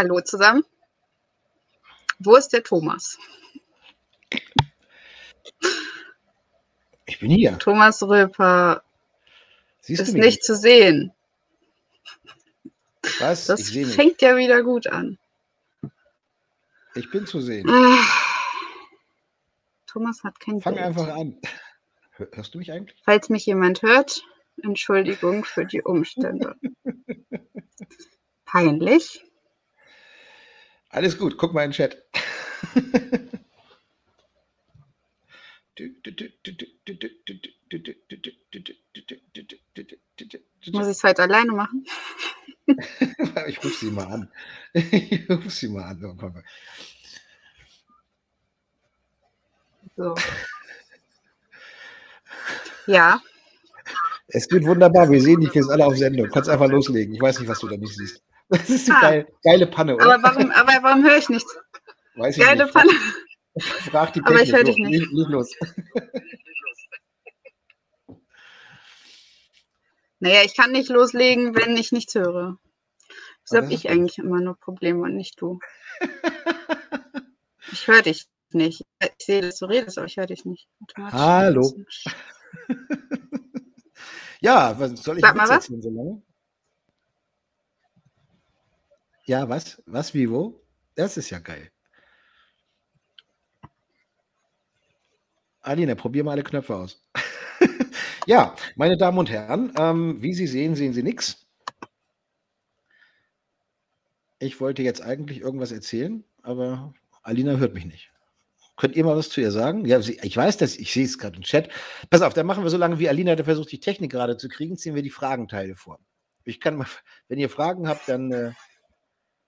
Hallo zusammen. Wo ist der Thomas? Ich bin hier. Thomas Röper Siehst ist nicht zu sehen. Was? Das fängt ja wieder gut an. Ich bin zu sehen. Ah. Thomas hat kein Fang Bild. einfach an. Hör- Hörst du mich eigentlich? Falls mich jemand hört, Entschuldigung für die Umstände. Peinlich. Alles gut, guck mal in den Chat. Muss ich es heute alleine machen? Ich rufe sie mal an. Ich rufe sie mal an. So. Ja, Es geht wunderbar. Wir sehen dich jetzt alle auf Sendung. Du kannst einfach loslegen. Ich weiß nicht, was du da nicht siehst. Das ist eine Ah. geil, geile Panne, oder? aber warum, aber warum höre ich nichts? weiß ich Geile nicht. Pfanne. Frag die Aber ich Technik. hör dich nicht. Leg los. Naja, ich kann nicht loslegen, wenn ich nichts höre. Aber habe das ich eigentlich immer nur Probleme und nicht du? Ich höre dich nicht. Ich sehe, dass du redest, aber ich höre dich nicht. Hallo. Ja, was soll ich Sag mal was. so lange? Ja, was? Was, wie, wo? Das ist ja geil. Alina, probier mal alle Knöpfe aus. ja, meine Damen und Herren, ähm, wie Sie sehen, sehen Sie nichts. Ich wollte jetzt eigentlich irgendwas erzählen, aber Alina hört mich nicht. Könnt ihr mal was zu ihr sagen? Ja, sie, ich weiß das, ich sehe es gerade im Chat. Pass auf, dann machen wir so lange, wie Alina versucht, die Technik gerade zu kriegen, ziehen wir die Fragenteile vor. Ich kann mal, wenn ihr Fragen habt, dann äh,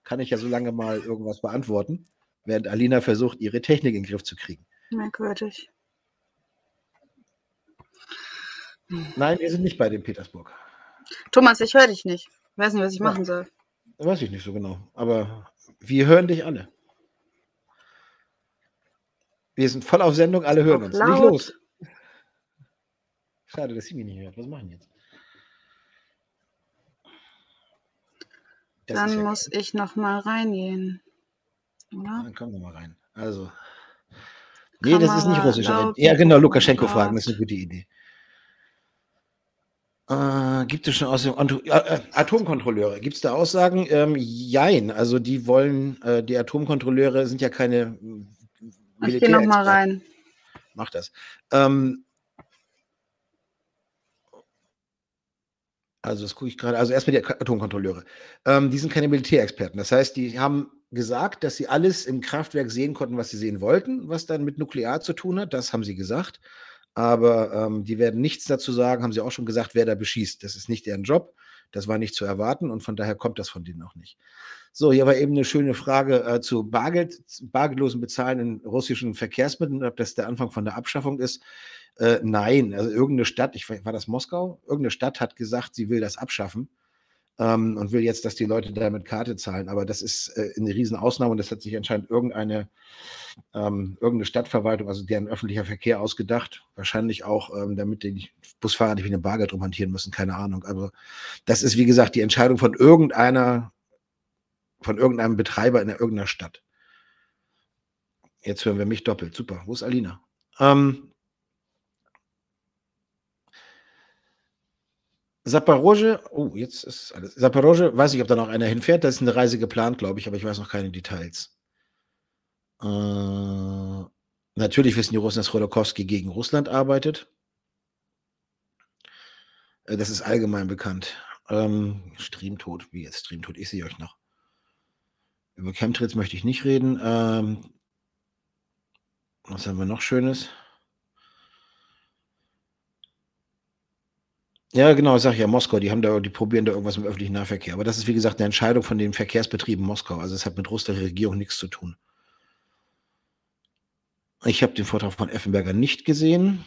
kann ich ja so lange mal irgendwas beantworten, während Alina versucht, ihre Technik in den Griff zu kriegen. Merkwürdig. Nein, wir sind nicht bei dem Petersburg. Thomas, ich höre dich nicht. Ich weiß nicht, was ich Ja. machen soll. Weiß ich nicht so genau. Aber wir hören dich alle. Wir sind voll auf Sendung, alle hören Auch uns. Nicht laut. los. Schade, dass sie mich nicht hört. Was machen jetzt? Das Dann ja muss ich noch mal reingehen. Oder? Dann komm doch mal rein. Also. Nee, das ist nicht Kamera russisch. laut, Ja, genau, Lukaschenko laut. fragen, das ist eine gute Idee. Äh, gibt es schon Aussagen? Äh, äh, Atomkontrolleure, gibt es da Aussagen? Ähm, jein, also die wollen, äh, die Atomkontrolleure sind ja keine äh, Ich gehe noch mal Militärexperten. rein. Mach das. Ähm, also das gucke ich gerade. Also erstmal die Atomkontrolleure. Ähm, die sind keine Militärexperten. Das heißt, die haben gesagt, dass sie alles im Kraftwerk sehen konnten, was sie sehen wollten, was dann mit Nuklear zu tun hat. Das haben sie gesagt. Aber ähm, die werden nichts dazu sagen, haben sie auch schon gesagt, wer da beschießt. Das ist nicht deren Job. Das war nicht zu erwarten und von daher kommt das von denen auch nicht. So, hier war eben eine schöne Frage äh, zu Bargeld, bargeldlosen Bezahlen in russischen Verkehrsmitteln, ob das der Anfang von der Abschaffung ist. Äh, nein, also irgendeine Stadt, ich war das Moskau? Irgendeine Stadt hat gesagt, sie will das abschaffen ähm, und will jetzt, dass die Leute da mit Karte zahlen. Aber das ist äh, eine Riesenausnahme und das hat sich anscheinend irgendeine, ähm, irgendeine Stadtverwaltung, also deren öffentlicher Verkehr ausgedacht. Wahrscheinlich auch, ähm, damit die Busfahrer nicht mit dem Bargeld rumhantieren müssen, keine Ahnung. Aber das ist, wie gesagt, die Entscheidung von irgendeiner, von irgendeinem Betreiber in irgendeiner Stadt. Jetzt hören wir mich doppelt. Super. Wo ist Alina? Ähm, Saporosche, oh, jetzt ist alles. Saporosche, weiß ich, ob da noch einer hinfährt. Da ist eine Reise geplant, glaube ich, aber ich weiß noch keine Details. Äh, natürlich wissen die Russen, dass Rodokowski gegen Russland arbeitet. Äh, Das ist allgemein bekannt. Ähm, Streamtod, wie jetzt Streamtod? Ich sehe euch noch. Über Chemtrails möchte ich nicht reden. Ähm, was haben wir noch Schönes? Ja, genau, sag ich ja, Moskau, die haben da, die probieren da irgendwas im öffentlichen Nahverkehr. Aber das ist, wie gesagt, eine Entscheidung von den Verkehrsbetrieben Moskau. Also es hat mit russischer Regierung nichts zu tun. Ich habe den Vortrag von Effenberger nicht gesehen.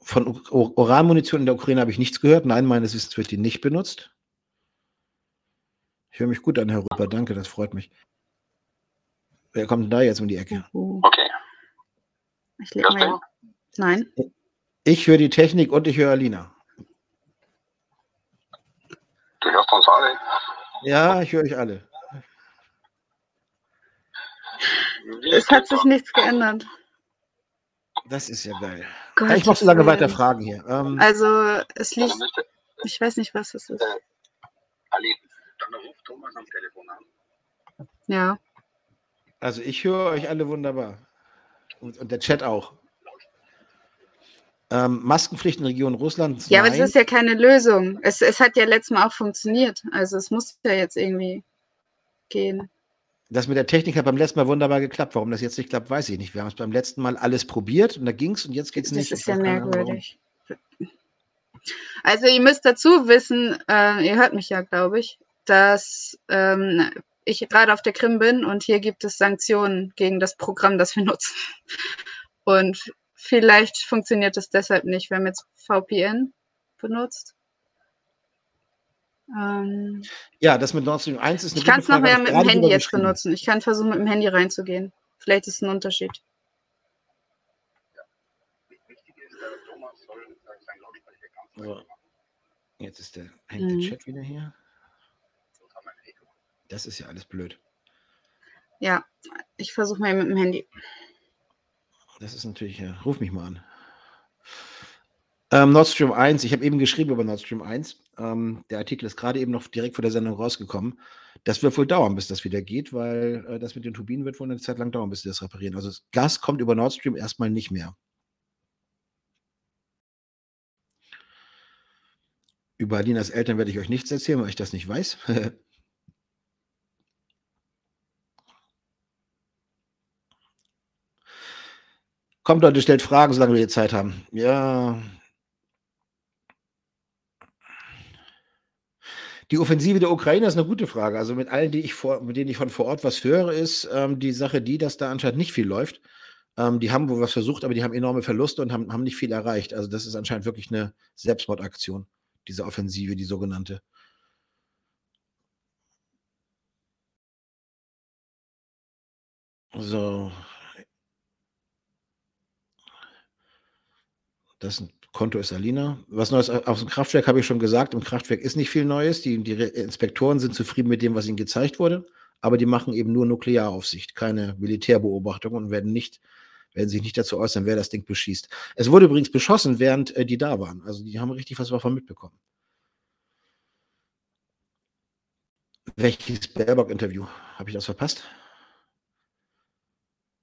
Von Uranmunition in der Ukraine habe ich nichts gehört. Nein, meines Wissens wird die nicht benutzt. Ich höre mich gut an, Herr Rüpper. Danke, das freut mich. Wer kommt denn da jetzt um die Ecke? Uh, Okay. ich leg Hörst mal. Nein. Ich höre die Technik und ich höre Alina. Du hörst uns alle? Ja, ich höre euch alle. Es hat sich nichts geändert. Das ist ja geil. Gott, ich mache so lange weiter Fragen hier. Ähm, also, es also liegt. Ich weiß nicht, was es ist. Äh, Thomas am Telefon an. Ja. Also, ich höre euch alle wunderbar. Und, und der Chat auch. Ähm, Maskenpflicht in Region Russlands? Ja, aber nein. es ist ja keine Lösung. Es, es hat ja letztes Mal auch funktioniert. Also, es muss ja jetzt irgendwie gehen. Das mit der Technik hat beim letzten Mal wunderbar geklappt. Warum das jetzt nicht klappt, weiß ich nicht. Wir haben es beim letzten Mal alles probiert und da ging es und jetzt geht es Das nicht. ist Ich ja merkwürdig. Also ihr müsst dazu wissen, äh, ihr hört mich ja, glaube ich, dass ähm, ich gerade auf der Krim bin und hier gibt es Sanktionen gegen das Programm, das wir nutzen. Und vielleicht funktioniert es deshalb nicht. Wir haben jetzt VPN benutzt. Ähm, Ja, das mit Nord Stream 1 ist eine ich kann es nachher mit dem Handy jetzt benutzen. Ich kann versuchen, mit dem Handy reinzugehen. Vielleicht ist es ein Unterschied. So. Jetzt ist der, hängt Mhm. der Chat wieder hier. Das ist ja alles blöd. Ja, ich versuche mal mit dem Handy. Das ist natürlich, ja, ruf mich mal an. Ähm, Nord Stream 1, ich habe eben geschrieben über Nord Stream 1. Ähm, der Artikel ist gerade eben noch direkt vor der Sendung rausgekommen. Das wird wohl dauern, bis das wieder geht, weil äh, das mit den Turbinen wird wohl eine Zeit lang dauern, bis sie das reparieren. Also das Gas kommt über Nord Stream erstmal nicht mehr. Über Alinas Eltern werde ich euch nichts erzählen, weil ich das nicht weiß. Kommt Leute, stellt Fragen, solange wir die Zeit haben. Ja. Die Offensive der Ukraine ist eine gute Frage. Also mit allen, die ich vor, mit denen ich von vor Ort was höre, ist ähm, die Sache die, dass da anscheinend nicht viel läuft. Ähm, die haben wohl was versucht, aber die haben enorme Verluste und haben, haben nicht viel erreicht. Also das ist anscheinend wirklich eine Selbstmordaktion, diese Offensive, die sogenannte. So. Das Konto ist Alina. Was Neues aus dem Kraftwerk habe ich schon gesagt. Im Kraftwerk ist nicht viel Neues. Die, die Inspektoren sind zufrieden mit dem, was ihnen gezeigt wurde. Aber die machen eben nur Nuklearaufsicht, keine Militärbeobachtung und werden nicht, werden sich nicht dazu äußern, wer das Ding beschießt. Es wurde übrigens beschossen, während äh, die da waren. Also die haben richtig was davon mitbekommen. Welches Baerbock-Interview? Habe ich das verpasst?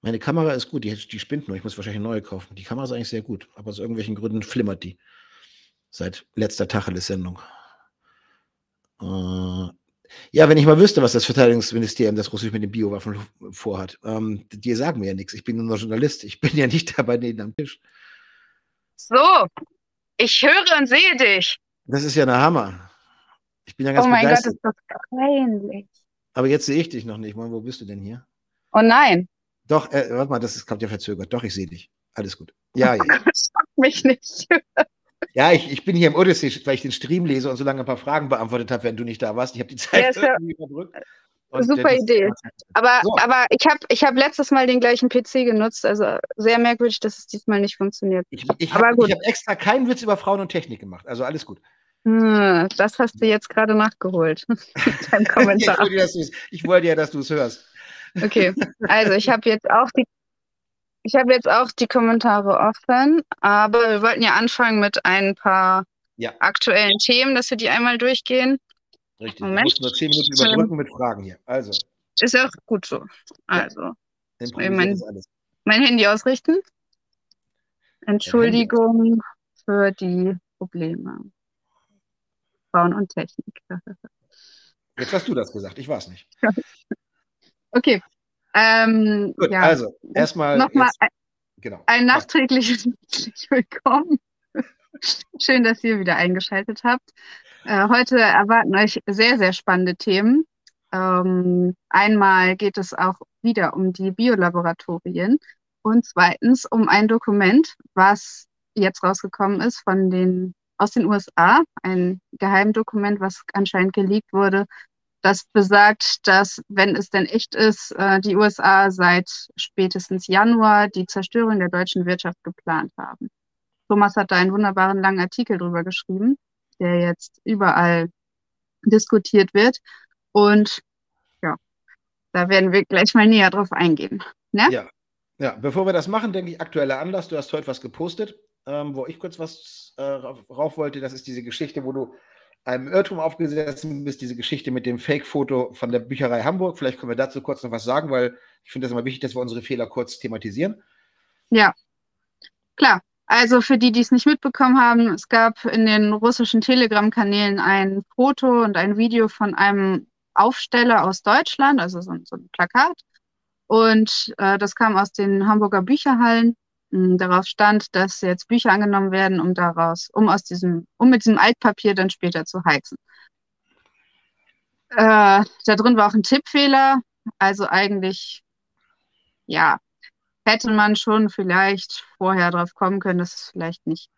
Meine Kamera ist gut, die, die spinnt nur. Ich muss wahrscheinlich eine neue kaufen. Die Kamera ist eigentlich sehr gut, aber aus irgendwelchen Gründen flimmert die. Seit letzter Tacheles-Sendung. Äh, ja, wenn ich mal wüsste, was das Verteidigungsministerium, das Russisch mit den Biowaffen vorhat. Ähm, die sagen mir ja nichts. Ich bin nur Journalist. Ich bin ja nicht dabei denen am Tisch. So, ich höre und sehe dich. Das ist ja der Hammer. Ich bin ja ganz oh mein Gott, begeistert. ist das peinlich. aber jetzt sehe ich dich noch nicht. Mann, wo bist du denn hier? Oh nein. Doch, äh, warte mal, das ist, kommt ja verzögert. Doch, ich sehe dich. Alles gut. Ja, ja. Schock mich nicht. Ja, ich, ich bin hier im Odyssey, weil ich den Stream lese und so lange ein paar Fragen beantwortet habe, wenn du nicht da warst. Ich habe die Zeit Ja, irgendwie überbrückt. Und, Super das- Idee. Aber, So. aber ich habe ich hab letztes Mal den gleichen PC genutzt. Also sehr merkwürdig, dass es diesmal nicht funktioniert. Ich, ich habe hab extra keinen Witz über Frauen und Technik gemacht. Also alles gut. Hm, das hast du jetzt gerade nachgeholt. Ich, Kommentar. ich wollte ja, dass du es hörst. Okay, also ich habe jetzt auch die ich habe jetzt auch die Kommentare offen, aber wir wollten ja anfangen mit ein paar Ja. aktuellen Themen, dass wir die einmal durchgehen. Richtig. Moment. Du musst nur zehn Minuten überbrücken mit Fragen hier. Also, Ist ja auch gut so. Also, improvisiert mein- mein Handy ausrichten. Entschuldigung für die Probleme. Frauen und Technik. Jetzt hast du das gesagt. Ich war es nicht. Okay. Ähm, Gut, ja, also, erstmal. nochmal jetzt- Genau. ein nachträgliches herzlich willkommen. Schön, dass ihr wieder eingeschaltet habt. Äh, heute erwarten euch sehr, sehr spannende Themen. Ähm, einmal geht es auch wieder um die Biolaboratorien und zweitens um ein Dokument, was jetzt rausgekommen ist von den, aus den USA, ein Geheimdokument, was anscheinend geleakt wurde, das besagt, dass, wenn es denn echt ist, äh, die USA seit spätestens Januar die Zerstörung der deutschen Wirtschaft geplant haben. Thomas hat da einen wunderbaren langen Artikel drüber geschrieben, der jetzt überall diskutiert wird. Und ja, da werden wir gleich mal näher drauf eingehen. Ne? Ja. ja, bevor wir das machen, denke ich, aktueller Anlass. Du hast heute was gepostet, ähm, wo ich kurz was äh, rauf wollte. Das ist diese Geschichte, wo du einem Irrtum aufgesetzt bist, diese Geschichte mit dem Fake-Foto von der Bücherei Hamburg. Vielleicht können wir dazu kurz noch was sagen, weil ich finde das immer wichtig, dass wir unsere Fehler kurz thematisieren. Ja, klar. Also für die, die es nicht mitbekommen haben, es gab in den russischen Telegram-Kanälen ein Foto und ein Video von einem Aufsteller aus Deutschland, also so, so ein Plakat. Und äh, das kam aus den Hamburger Bücherhallen. Darauf stand, dass jetzt Bücher angenommen werden, um daraus, um aus diesem, um mit diesem Altpapier dann später zu heizen. Äh, da drin war auch ein Tippfehler, also eigentlich, ja, hätte man schon vielleicht vorher drauf kommen können, dass es vielleicht nicht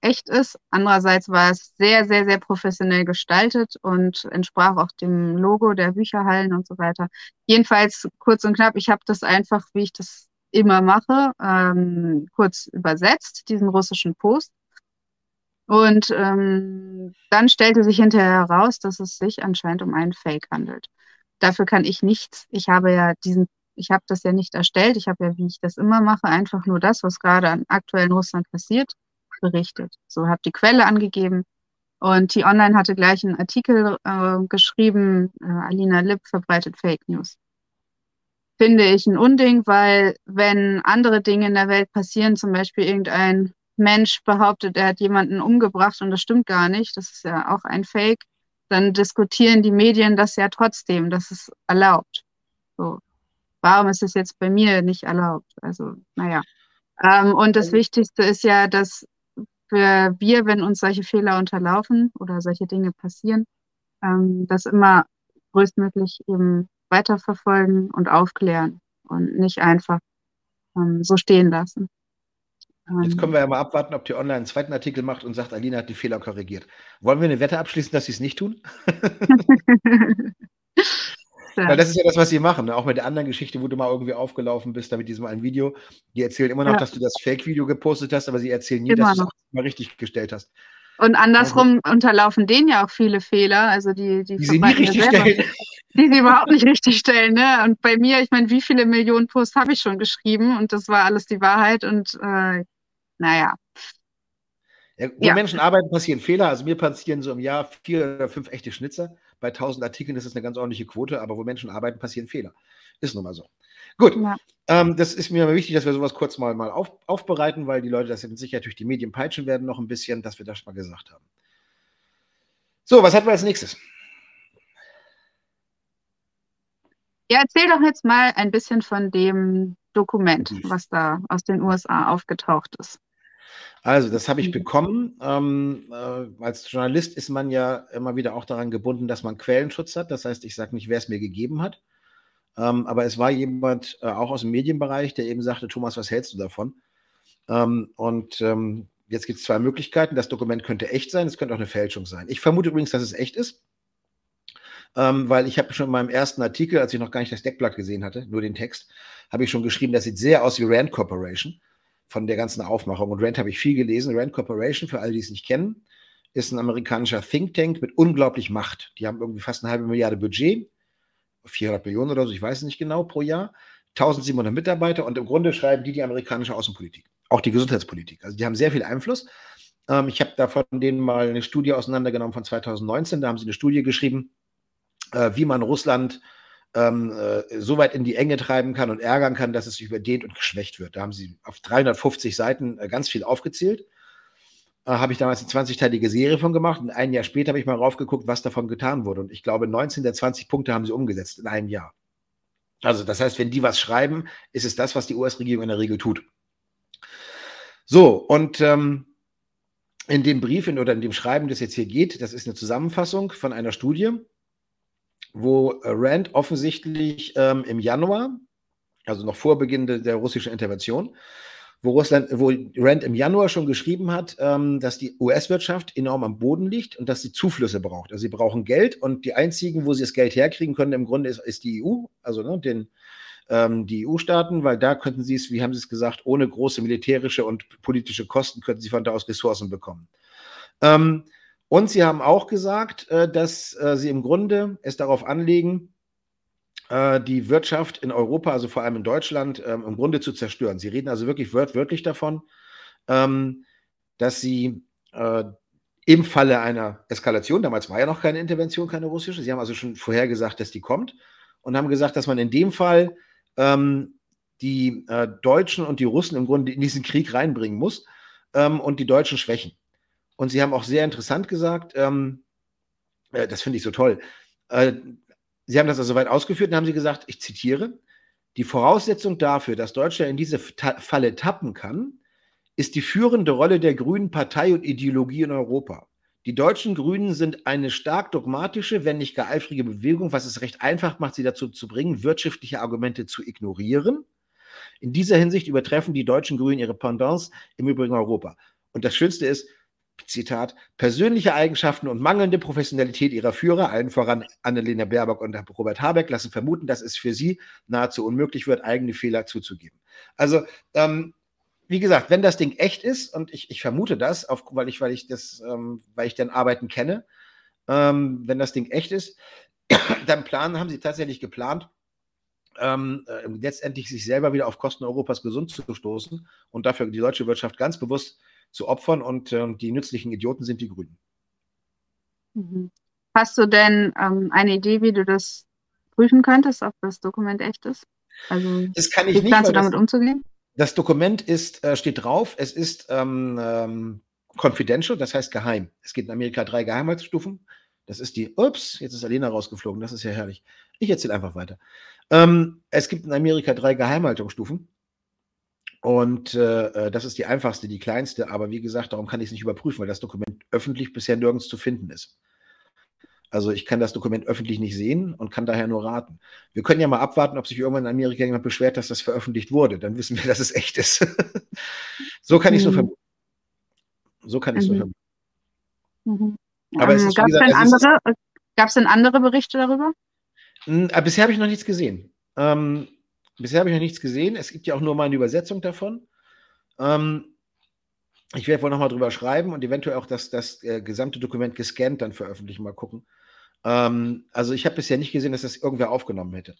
echt ist. Andererseits war es sehr, sehr, sehr professionell gestaltet und entsprach auch dem Logo der Bücherhallen und so weiter. Jedenfalls kurz und knapp, ich habe das einfach, wie ich das immer mache, ähm, kurz übersetzt, diesen russischen Post. Und ähm, dann stellte sich hinterher heraus, dass es sich anscheinend um einen Fake handelt. Dafür kann ich nichts. Ich habe ja diesen ich habe das ja nicht erstellt. Ich habe ja, wie ich das immer mache, einfach nur das, was gerade an aktuellen Russland passiert, berichtet. So habe die Quelle angegeben. Und T-Online hatte gleich einen Artikel äh, geschrieben, äh, Alina Lipp verbreitet Fake News. Finde ich ein Unding, weil wenn andere Dinge in der Welt passieren, zum Beispiel irgendein Mensch behauptet, er hat jemanden umgebracht und das stimmt gar nicht, das ist ja auch ein Fake, dann diskutieren die Medien das ja trotzdem, das ist erlaubt. So warum ist es jetzt bei mir nicht erlaubt? Also, naja. Ähm, und das Wichtigste ist ja, dass für wir, wenn uns solche Fehler unterlaufen oder solche Dinge passieren, ähm, das immer größtmöglich eben weiterverfolgen und aufklären und nicht einfach ähm, so stehen lassen. Jetzt ähm. können wir ja mal abwarten, ob die online einen zweiten Artikel macht und sagt, Alina hat die Fehler korrigiert. Wollen wir eine Wette abschließen, dass sie es nicht tun? Weil das ist ja das, was sie machen. Ne? Auch mit der anderen Geschichte, wo du mal irgendwie aufgelaufen bist, da mit diesem einen Video. Die erzählen immer noch, ja. dass du das Fake-Video gepostet hast, aber sie erzählen nie, immer dass du es mal richtig gestellt hast. Und andersrum also, unterlaufen denen ja auch viele Fehler, also die, die, die sie nie richtig stellen. Die sie überhaupt nicht richtig stellen. Ne? Und bei mir, ich meine, wie viele Millionen Posts habe ich schon geschrieben und das war alles die Wahrheit und äh, naja. Ja, wo ja. Menschen arbeiten, passieren Fehler. Also mir passieren so im Jahr vier oder fünf echte Schnitzer. Bei 1000 Artikeln ist das eine ganz ordentliche Quote, aber wo Menschen arbeiten, passieren Fehler. Ist nun mal so. Gut, ja. ähm, das ist mir wichtig, dass wir sowas kurz mal, mal auf, aufbereiten, weil die Leute das mit Sicherheit durch die Medien peitschen werden noch ein bisschen, dass wir das mal gesagt haben. So, was hatten wir als nächstes? Ja, erzähl doch jetzt mal ein bisschen von dem Dokument, was da aus den USA aufgetaucht ist. Also, das habe ich mhm. bekommen. Ähm, äh, als Journalist ist man ja immer wieder auch daran gebunden, dass man Quellenschutz hat. Das heißt, ich sage nicht, wer es mir gegeben hat. Ähm, aber es war jemand äh, auch aus dem Medienbereich, der eben sagte, Thomas, was hältst du davon? Ähm, und ähm, jetzt gibt es zwei Möglichkeiten. Das Dokument könnte echt sein, es könnte auch eine Fälschung sein. Ich vermute übrigens, dass es echt ist. Ähm, weil ich habe schon in meinem ersten Artikel, als ich noch gar nicht das Deckblatt gesehen hatte, nur den Text, habe ich schon geschrieben, das sieht sehr aus wie Rand Corporation von der ganzen Aufmachung. Und Rand habe ich viel gelesen. Rand Corporation, für alle, die es nicht kennen, ist ein amerikanischer Think Tank mit unglaublich Macht. Die haben irgendwie fast eine halbe Milliarde Budget, 400 Millionen oder so, ich weiß es nicht genau, pro Jahr. 1700 Mitarbeiter und im Grunde schreiben die die amerikanische Außenpolitik, auch die Gesundheitspolitik. Also die haben sehr viel Einfluss. Ähm, ich habe da von denen mal eine Studie auseinandergenommen von 2019. Da haben sie eine Studie geschrieben, äh, wie man Russland ähm, äh, so weit in die Enge treiben kann und ärgern kann, dass es sich überdehnt und geschwächt wird. Da haben sie auf 350 Seiten äh, ganz viel aufgezählt. Äh, habe ich damals eine 20-teilige Serie von gemacht und ein Jahr später habe ich mal raufgeguckt, was davon getan wurde. Und ich glaube, 19 der 20 Punkte haben sie umgesetzt in einem Jahr. Also, das heißt, wenn die was schreiben, ist es das, was die US-Regierung in der Regel tut. So, und ähm, in dem Brief in, oder in dem Schreiben, das jetzt hier geht, das ist eine Zusammenfassung von einer Studie, wo äh, Rand offensichtlich ähm, im Januar, also noch vor Beginn de, der russischen Intervention, wo Russland, wo Rand im Januar schon geschrieben hat, ähm, dass die US-Wirtschaft enorm am Boden liegt und dass sie Zuflüsse braucht. Also sie brauchen Geld und die einzigen, wo sie das Geld herkriegen können, im Grunde ist, ist die EU, also ne, den, ähm, die EU-Staaten, weil da könnten sie es, wie haben sie es gesagt, ohne große militärische und politische Kosten könnten sie von da aus Ressourcen bekommen. Ähm, und sie haben auch gesagt, äh, dass äh, sie im Grunde es darauf anlegen, äh, die Wirtschaft in Europa, also vor allem in Deutschland, ähm, im Grunde zu zerstören. Sie reden also wirklich wört wörtlich davon, ähm, dass sie im Falle einer Eskalation, damals war ja noch keine Intervention, keine russische, sie haben also schon vorhergesagt, dass die kommt und haben gesagt, dass man in dem Fall ähm, die Deutschen und die Russen im Grunde in diesen Krieg reinbringen muss und die Deutschen schwächen. Und sie haben auch sehr interessant gesagt, ähm, äh, das finde ich so toll, äh, sie haben das also weit ausgeführt und haben sie gesagt, ich zitiere, die Voraussetzung dafür, dass Deutschland in diese Ta Falle tappen kann, ist die führende Rolle der Grünen Partei und Ideologie in Europa. Die deutschen Grünen sind eine stark dogmatische, wenn nicht gar eifrige Bewegung, was es recht einfach macht, sie dazu zu bringen, wirtschaftliche Argumente zu ignorieren. In dieser Hinsicht übertreffen die deutschen Grünen ihre Pendants im Übrigen Europa. Und das Schönste ist, Zitat, persönliche Eigenschaften und mangelnde Professionalität ihrer Führer, allen voran Annalena Baerbock und Robert Habeck, lassen vermuten, dass es für sie nahezu unmöglich wird, eigene Fehler zuzugeben. Also ähm, wie gesagt, wenn das Ding echt ist, und ich, ich vermute das, auf, weil, ich, weil, ich das, ähm, weil ich den Arbeiten kenne, ähm, wenn das Ding echt ist, dann planen, haben sie tatsächlich geplant, ähm, äh, letztendlich sich selber wieder auf Kosten Europas gesund zu stoßen und dafür die deutsche Wirtschaft ganz bewusst zu opfern und ähm, die nützlichen Idioten sind die Grünen. Mhm. Hast du denn ähm, eine Idee, wie du das prüfen könntest, ob das Dokument echt ist? Also, das kann ich wie nicht. Planst du damit umzugehen? Das Dokument ist, äh, steht drauf, es ist ähm, ähm, confidential, das heißt geheim. Es gibt in Amerika drei Geheimhaltsstufen. Das ist die, ups, jetzt ist Alena rausgeflogen, das ist ja herrlich. Ich erzähle einfach weiter. Ähm, es gibt in Amerika drei Geheimhaltungsstufen. Und äh, äh, das ist die einfachste, die kleinste, aber wie gesagt, darum kann ich es nicht überprüfen, weil das Dokument öffentlich bisher nirgends zu finden ist. Also ich kann das Dokument öffentlich nicht sehen und kann daher nur raten. Wir können ja mal abwarten, ob sich irgendwann in Amerika jemand beschwert, dass das veröffentlicht wurde. Dann wissen wir, dass es echt ist. so kann ich es nur mhm. vermuten. So kann ich es mhm. nur vermuten. Mhm. Aber ähm, Gab es denn, andere, denn andere Berichte darüber? Äh, bisher habe ich noch nichts gesehen. Ähm, bisher habe ich noch nichts gesehen. Es gibt ja auch nur mal eine Übersetzung davon. Ähm, ich werde wohl nochmal drüber schreiben und eventuell auch das, das äh, gesamte Dokument gescannt dann veröffentlichen, mal gucken. Ähm, also ich habe bisher nicht gesehen, dass das irgendwer aufgenommen hätte.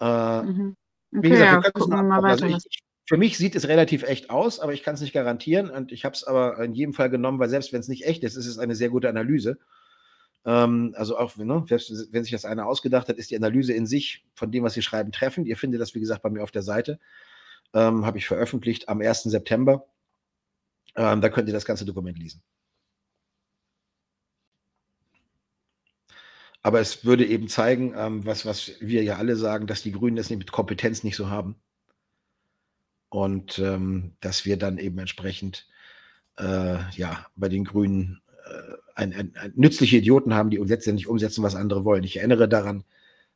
Äh, mhm. okay, wie gesagt, wir können ja, mal weiter. Also ich, für mich sieht es relativ echt aus, aber ich kann es nicht garantieren und ich habe es aber in jedem Fall genommen, weil selbst wenn es nicht echt ist, ist es eine sehr gute Analyse. Ähm, also auch, ne, selbst wenn sich das einer ausgedacht hat, ist die Analyse in sich von dem, was sie schreiben, treffend. Ihr findet das, wie gesagt, bei mir auf der Seite. Ähm, habe ich veröffentlicht am 1. September. Ähm, da könnt ihr das ganze Dokument lesen. Aber es würde eben zeigen, ähm, was, was wir ja alle sagen, dass die Grünen das mit Kompetenz nicht so haben. Und ähm, dass wir dann eben entsprechend äh, ja, bei den Grünen äh, ein, ein, ein, nützliche Idioten haben, die letztendlich umsetzen, was andere wollen. Ich erinnere daran,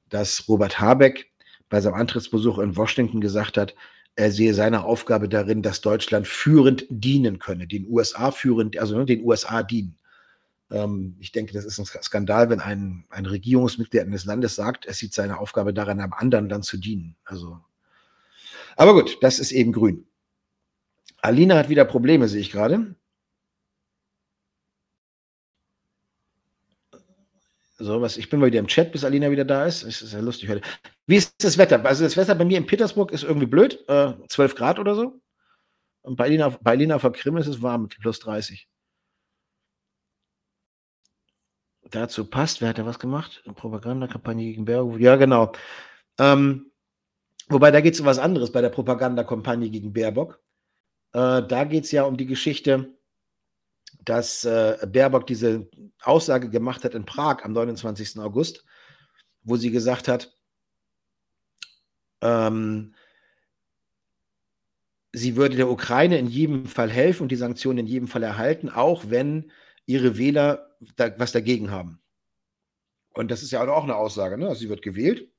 dass Robert Habeck bei seinem Antrittsbesuch in Washington gesagt hat, er sehe seine Aufgabe darin, dass Deutschland führend dienen könne, den USA führend, also den USA dienen. Ähm, ich denke, das ist ein Skandal, wenn ein, ein Regierungsmitglied eines Landes sagt, er sieht seine Aufgabe darin, einem anderen Land zu dienen. Also, aber gut, das ist eben grün. Alina hat wieder Probleme, sehe ich gerade. So, was, ich bin mal wieder im Chat, bis Alina wieder da ist. Es ist ja lustig heute. Wie ist das Wetter? Also das Wetter bei mir in Petersburg ist irgendwie blöd. Äh, 12 Grad oder so. Und bei Alina, bei Alina auf der Krim ist es warm, plus 30. dazu passt. Wer hat da was gemacht? Propagandakampagne gegen Baerbock. Ja, genau. Ähm, wobei, da geht es um was anderes bei der Propagandakampagne gegen Baerbock. Äh, da geht es ja um die Geschichte, dass äh, Baerbock diese Aussage gemacht hat in Prag am 29. August, wo sie gesagt hat, ähm, sie würde der Ukraine in jedem Fall helfen und die Sanktionen in jedem Fall erhalten, auch wenn ihre Wähler da, was dagegen haben. Und das ist ja auch eine Aussage. Ne? Sie wird gewählt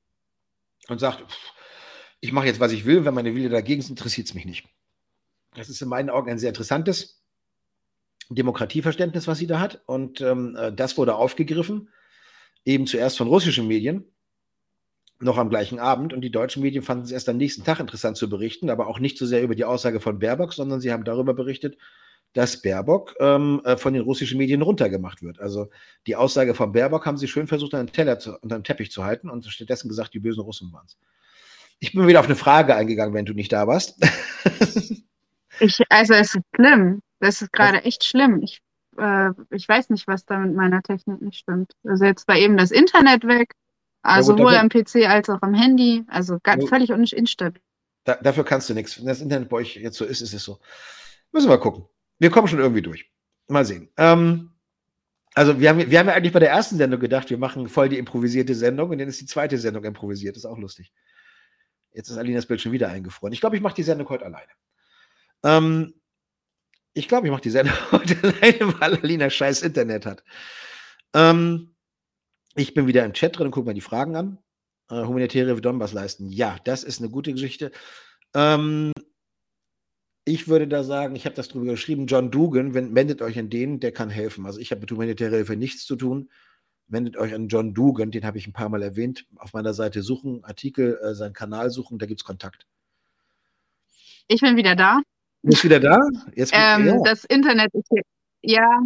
und sagt, ich mache jetzt, was ich will, wenn meine Wähler dagegen sind, interessiert es mich nicht. Das ist in meinen Augen ein sehr interessantes Demokratieverständnis, was sie da hat. Und ähm, äh, das wurde aufgegriffen, eben zuerst von russischen Medien, noch am gleichen Abend. Und die deutschen Medien fanden es erst am nächsten Tag interessant zu berichten, aber auch nicht so sehr über die Aussage von Baerbock, sondern sie haben darüber berichtet, dass Baerbock ähm, äh, von den russischen Medien runtergemacht wird. Also die Aussage von Baerbock haben sie schön versucht, den, Teller zu, unter den Teppich zu halten und stattdessen gesagt, die bösen Russen waren es. Ich bin wieder auf eine Frage eingegangen, wenn du nicht da warst. ich, also es ist schlimm. Das ist gerade echt schlimm. Ich, äh, ich weiß nicht, was da mit meiner Technik nicht stimmt. Also jetzt war eben das Internet weg, also ja, sowohl am PC als auch am Handy. Also ganz, völlig instabil. Da, dafür kannst du nichts. Wenn das Internet bei euch jetzt so ist, ist es so. Müssen wir gucken. Wir kommen schon irgendwie durch. Mal sehen. Ähm, also wir haben, wir haben ja eigentlich bei der ersten Sendung gedacht, wir machen voll die improvisierte Sendung und dann ist die zweite Sendung improvisiert. Ist auch lustig. Jetzt ist Alinas Bild schon wieder eingefroren. Ich glaube, ich mache die Sendung heute alleine. Ähm, ich glaube, ich mache die Sendung heute alleine, weil Alina scheiß Internet hat. Ähm, ich bin wieder im Chat drin und gucke mir die Fragen an. Äh, humanitäre Donbass leisten. Ja, das ist eine gute Geschichte. Ähm, ich würde da sagen, ich habe das drüber geschrieben, John Dugan, wenn, wendet euch an den, der kann helfen. Also ich habe mit humanitärer Hilfe nichts zu tun. Wendet euch an John Dugan, den habe ich ein paar Mal erwähnt. Auf meiner Seite suchen, Artikel, äh, seinen Kanal suchen, da gibt es Kontakt. Ich bin wieder da. Du bist wieder da? Jetzt, ähm, ja. Das Internet ist hier. Ja,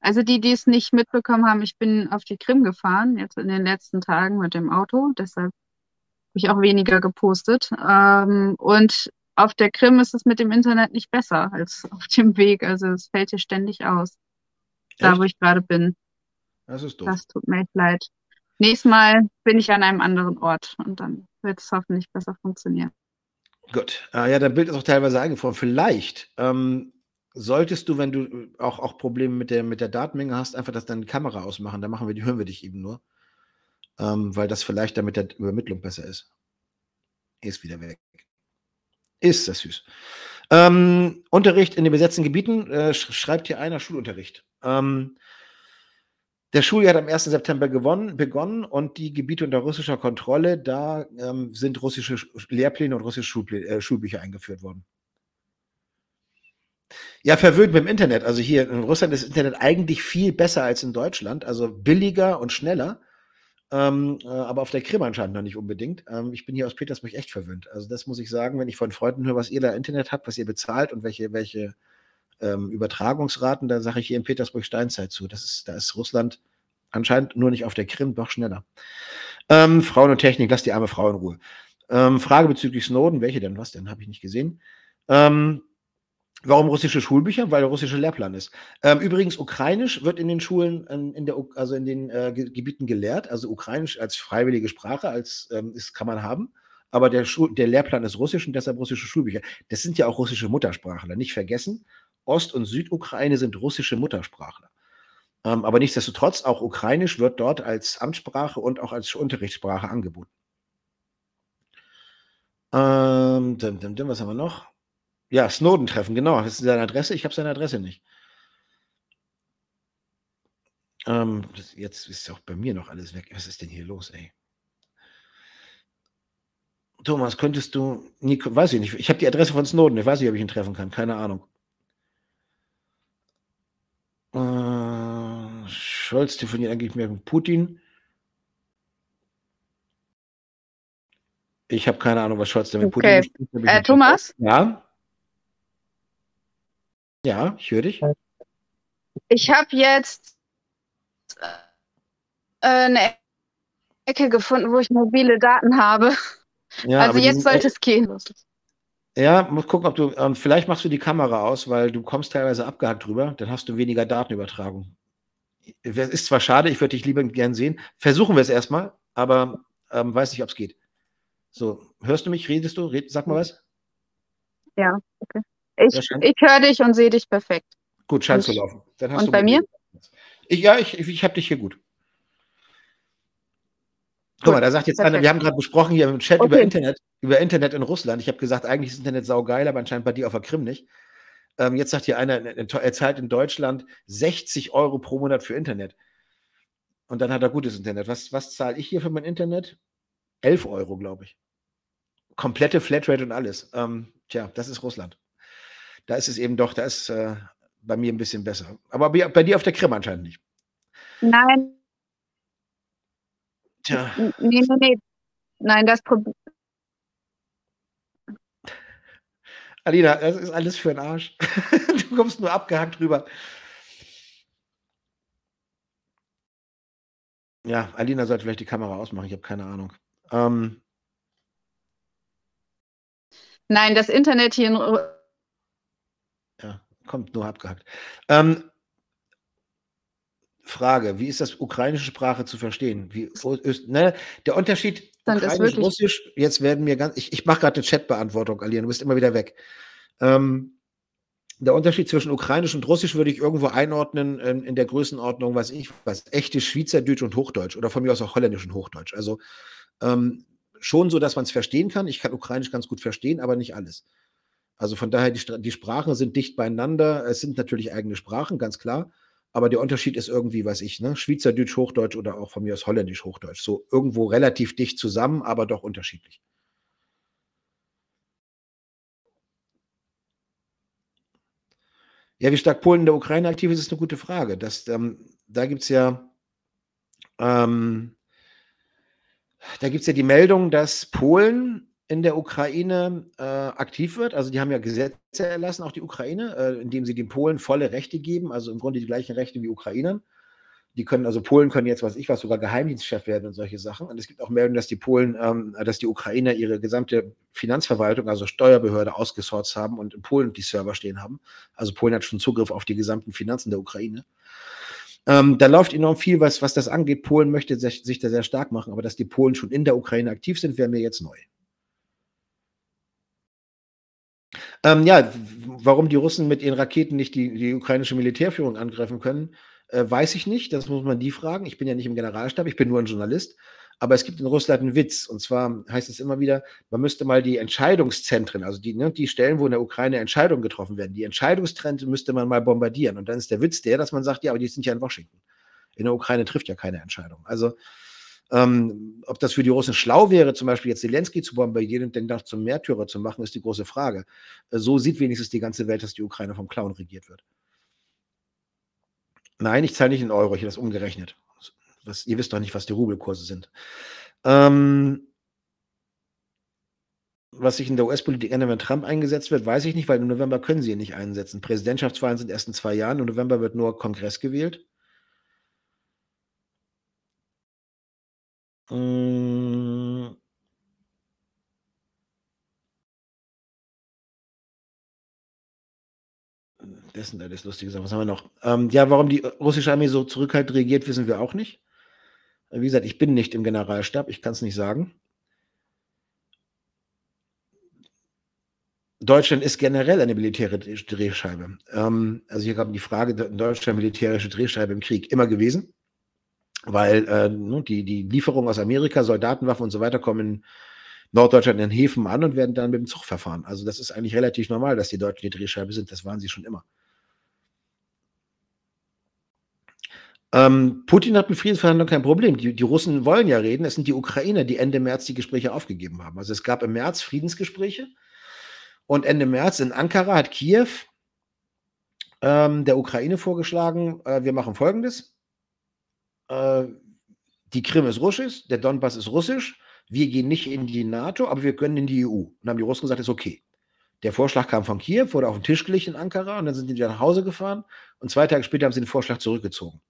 also die, die es nicht mitbekommen haben, ich bin auf die Krim gefahren, jetzt in den letzten Tagen mit dem Auto. Deshalb habe ich auch weniger gepostet. Ähm, und auf der Krim ist es mit dem Internet nicht besser als auf dem Weg. Also es fällt hier ständig aus. Echt? Da, wo ich gerade bin. Das ist doof. Das tut mir echt leid. Nächstes Mal bin ich an einem anderen Ort und dann wird es hoffentlich besser funktionieren. Gut. Äh, ja, dein Bild ist auch teilweise eingefroren. Vielleicht ähm, solltest du, wenn du äh, auch, auch Probleme mit der, mit der Datenmenge hast, einfach das deine Kamera ausmachen. Dann machen wir die, hören wir dich eben nur. Ähm, weil das vielleicht dann mit der Übermittlung besser ist. Ist wieder weg. Ist das süß. Ähm, Unterricht in den besetzten Gebieten, äh, schreibt hier einer Schulunterricht. Ähm, der Schuljahr hat am 1. September gewonnen, begonnen und die Gebiete unter russischer Kontrolle, da ähm, sind russische Lehrpläne und russische Schulplä äh, Schulbücher eingeführt worden. Ja, verwöhnt mit dem Internet. Also hier in Russland ist das Internet eigentlich viel besser als in Deutschland, also billiger und schneller. Ähm, äh, aber auf der Krim anscheinend noch nicht unbedingt. Ähm, ich bin hier aus Petersburg echt verwöhnt. Also das muss ich sagen, wenn ich von Freunden höre, was ihr da Internet habt, was ihr bezahlt und welche, welche ähm, Übertragungsraten, da sage ich hier in Petersburg Steinzeit zu. Das ist, da ist Russland anscheinend nur nicht auf der Krim, doch schneller. Ähm, Frauen und Technik, lass die arme Frau in Ruhe. Ähm, Frage bezüglich Snowden, welche denn? Was denn? Habe ich nicht gesehen. Ähm, Warum russische Schulbücher? Weil der russische Lehrplan ist. Ähm, übrigens, Ukrainisch wird in den Schulen, ähm, in der, also in den äh, Gebieten gelehrt. Also Ukrainisch als freiwillige Sprache, als ähm, ist, kann man haben. Aber der, Schul der Lehrplan ist russisch und deshalb russische Schulbücher. Das sind ja auch russische Muttersprachler. Nicht vergessen, Ost- und Südukraine sind russische Muttersprachler. Ähm, aber nichtsdestotrotz, auch Ukrainisch wird dort als Amtssprache und auch als Unterrichtssprache angeboten. Ähm, dim, dim, dim, was haben wir noch? Ja, Snowden-Treffen, genau. Das ist seine Adresse. Ich habe seine Adresse nicht. Ähm, das, jetzt ist auch bei mir noch alles weg. Was ist denn hier los, ey? Thomas, könntest du, Nico, weiß ich nicht, ich habe die Adresse von Snowden, ich weiß nicht, ob ich ihn treffen kann, keine Ahnung. Äh, Scholz telefoniert eigentlich mehr mit Putin. Ich habe keine Ahnung, was Scholz damit okay. Putin äh, Thomas? Ja. Ja, ich höre dich. Ich habe jetzt äh, eine Ecke gefunden, wo ich mobile Daten habe. Ja, also jetzt sollte es gehen. Ja, muss gucken, ob du, ähm, vielleicht machst du die Kamera aus, weil du kommst teilweise abgehakt drüber, dann hast du weniger Datenübertragung. Ist zwar schade, ich würde dich lieber gern sehen. Versuchen wir es erstmal, aber ähm, weiß nicht, ob es geht. So, hörst du mich? Redest du? Red, sag mal was. Ja, okay. Ich, ich höre dich und sehe dich perfekt. Gut, scheint zu laufen. und bei mir? Ich, ja, ich, ich habe dich hier gut. Guck mal, da sagt jetzt einer, wir haben gerade besprochen hier im Chat okay. über Internet, über Internet in Russland. Ich habe gesagt, eigentlich ist Internet saugeil, aber anscheinend bei dir auf der Krim nicht. Ähm, jetzt sagt hier einer, er zahlt in Deutschland 60 Euro pro Monat für Internet. Und dann hat er gutes Internet. Was, was zahle ich hier für mein Internet? 11 Euro, glaube ich. Komplette Flatrate und alles. Ähm, tja, das ist Russland. Da ist es eben doch, da ist äh, bei mir ein bisschen besser. Aber bei, bei dir auf der Krim anscheinend nicht. Nein. Tja. Nee, nee, nee. Nein, das Problem. Alina, das ist alles für den Arsch. du kommst nur abgehackt rüber. Ja, Alina sollte vielleicht die Kamera ausmachen, ich habe keine Ahnung. Ähm, Nein, das Internet hier in ja, kommt nur abgehackt. Ähm, Frage, wie ist das ukrainische Sprache zu verstehen? Wie, ist, ne, der Unterschied ukrainisch, russisch, jetzt werden mir ganz, ich, ich mache gerade eine Chatbeantwortung, Alina, du bist immer wieder weg. Ähm, der Unterschied zwischen ukrainisch und russisch würde ich irgendwo einordnen in, in der Größenordnung, was ich was, echtes Schweizerdeutsch und Hochdeutsch oder von mir aus auch Holländisch und Hochdeutsch. Also ähm, schon so, dass man es verstehen kann. Ich kann ukrainisch ganz gut verstehen, aber nicht alles. Also von daher, die, die Sprachen sind dicht beieinander. Es sind natürlich eigene Sprachen, ganz klar. Aber der Unterschied ist irgendwie, weiß ich, ne? Schweizerdeutsch, Hochdeutsch oder auch von mir aus Holländisch, Hochdeutsch. So irgendwo relativ dicht zusammen, aber doch unterschiedlich. Ja, wie stark Polen in der Ukraine aktiv ist, ist eine gute Frage. Das, ähm, da gibt es ja, ähm, da ja die Meldung, dass Polen in der Ukraine äh, aktiv wird. Also die haben ja Gesetze erlassen, auch die Ukraine, äh, indem sie den Polen volle Rechte geben, also im Grunde die gleichen Rechte wie Ukrainern. Die können, also Polen können jetzt, was ich was, sogar Geheimdienstchef werden und solche Sachen. Und es gibt auch Meldungen, dass die Polen, ähm, dass die Ukrainer ihre gesamte Finanzverwaltung, also Steuerbehörde, ausgesourcet haben und in Polen die Server stehen haben. Also Polen hat schon Zugriff auf die gesamten Finanzen der Ukraine. Ähm, da läuft enorm viel, was, was das angeht. Polen möchte sich da sehr stark machen, aber dass die Polen schon in der Ukraine aktiv sind, wäre mir jetzt neu. Ähm, ja, warum die Russen mit ihren Raketen nicht die, die ukrainische Militärführung angreifen können, äh, weiß ich nicht. Das muss man die fragen. Ich bin ja nicht im Generalstab, ich bin nur ein Journalist. Aber es gibt in Russland einen Witz. Und zwar heißt es immer wieder, man müsste mal die Entscheidungszentren, also die, ne, die Stellen, wo in der Ukraine Entscheidungen getroffen werden, die Entscheidungstrends müsste man mal bombardieren. Und dann ist der Witz der, dass man sagt, ja, aber die sind ja in Washington. In der Ukraine trifft ja keine Entscheidung. Also ähm, ob das für die Russen schlau wäre, zum Beispiel jetzt Zelensky zu bombardieren und den dann zum Märtyrer zu machen, ist die große Frage. Äh, so sieht wenigstens die ganze Welt, dass die Ukraine vom Clown regiert wird. Nein, ich zahle nicht in Euro, ich habe das umgerechnet. Was, ihr wisst doch nicht, was die Rubelkurse sind. Ähm, was sich in der US-Politik ändert, wenn Trump eingesetzt wird, weiß ich nicht, weil im November können sie ihn nicht einsetzen. Präsidentschaftswahlen sind erst in zwei Jahren, im November wird nur Kongress gewählt. Hm. Das sind alles lustige Sachen. Was haben wir noch? Ähm, ja, warum die russische Armee so zurückhaltend regiert, wissen wir auch nicht. Wie gesagt, ich bin nicht im Generalstab, ich kann es nicht sagen. Deutschland ist generell eine militärische Drehscheibe. Ähm, also hier kam die Frage, Deutschland militärische Drehscheibe im Krieg immer gewesen weil äh, ne, die, die Lieferungen aus Amerika, Soldatenwaffen und so weiter kommen in Norddeutschland in den Häfen an und werden dann mit dem Zug verfahren. Also das ist eigentlich relativ normal, dass die Deutschen die Drehscheibe sind. Das waren sie schon immer. Ähm, Putin hat mit Friedensverhandlungen kein Problem. Die, die, Russen wollen ja reden. Es sind die Ukrainer, die Ende März die Gespräche aufgegeben haben. Also es gab im März Friedensgespräche und Ende März in Ankara hat Kiew ähm, der Ukraine vorgeschlagen, äh, wir machen Folgendes äh, die Krim ist russisch, der Donbass ist russisch, wir gehen nicht in die NATO, aber wir können in die EU. Und haben die Russen gesagt, ist okay. Der Vorschlag kam von Kiew, wurde auf den Tisch gelegt in Ankara und dann sind die wieder nach Hause gefahren und zwei Tage später haben sie den Vorschlag zurückgezogen.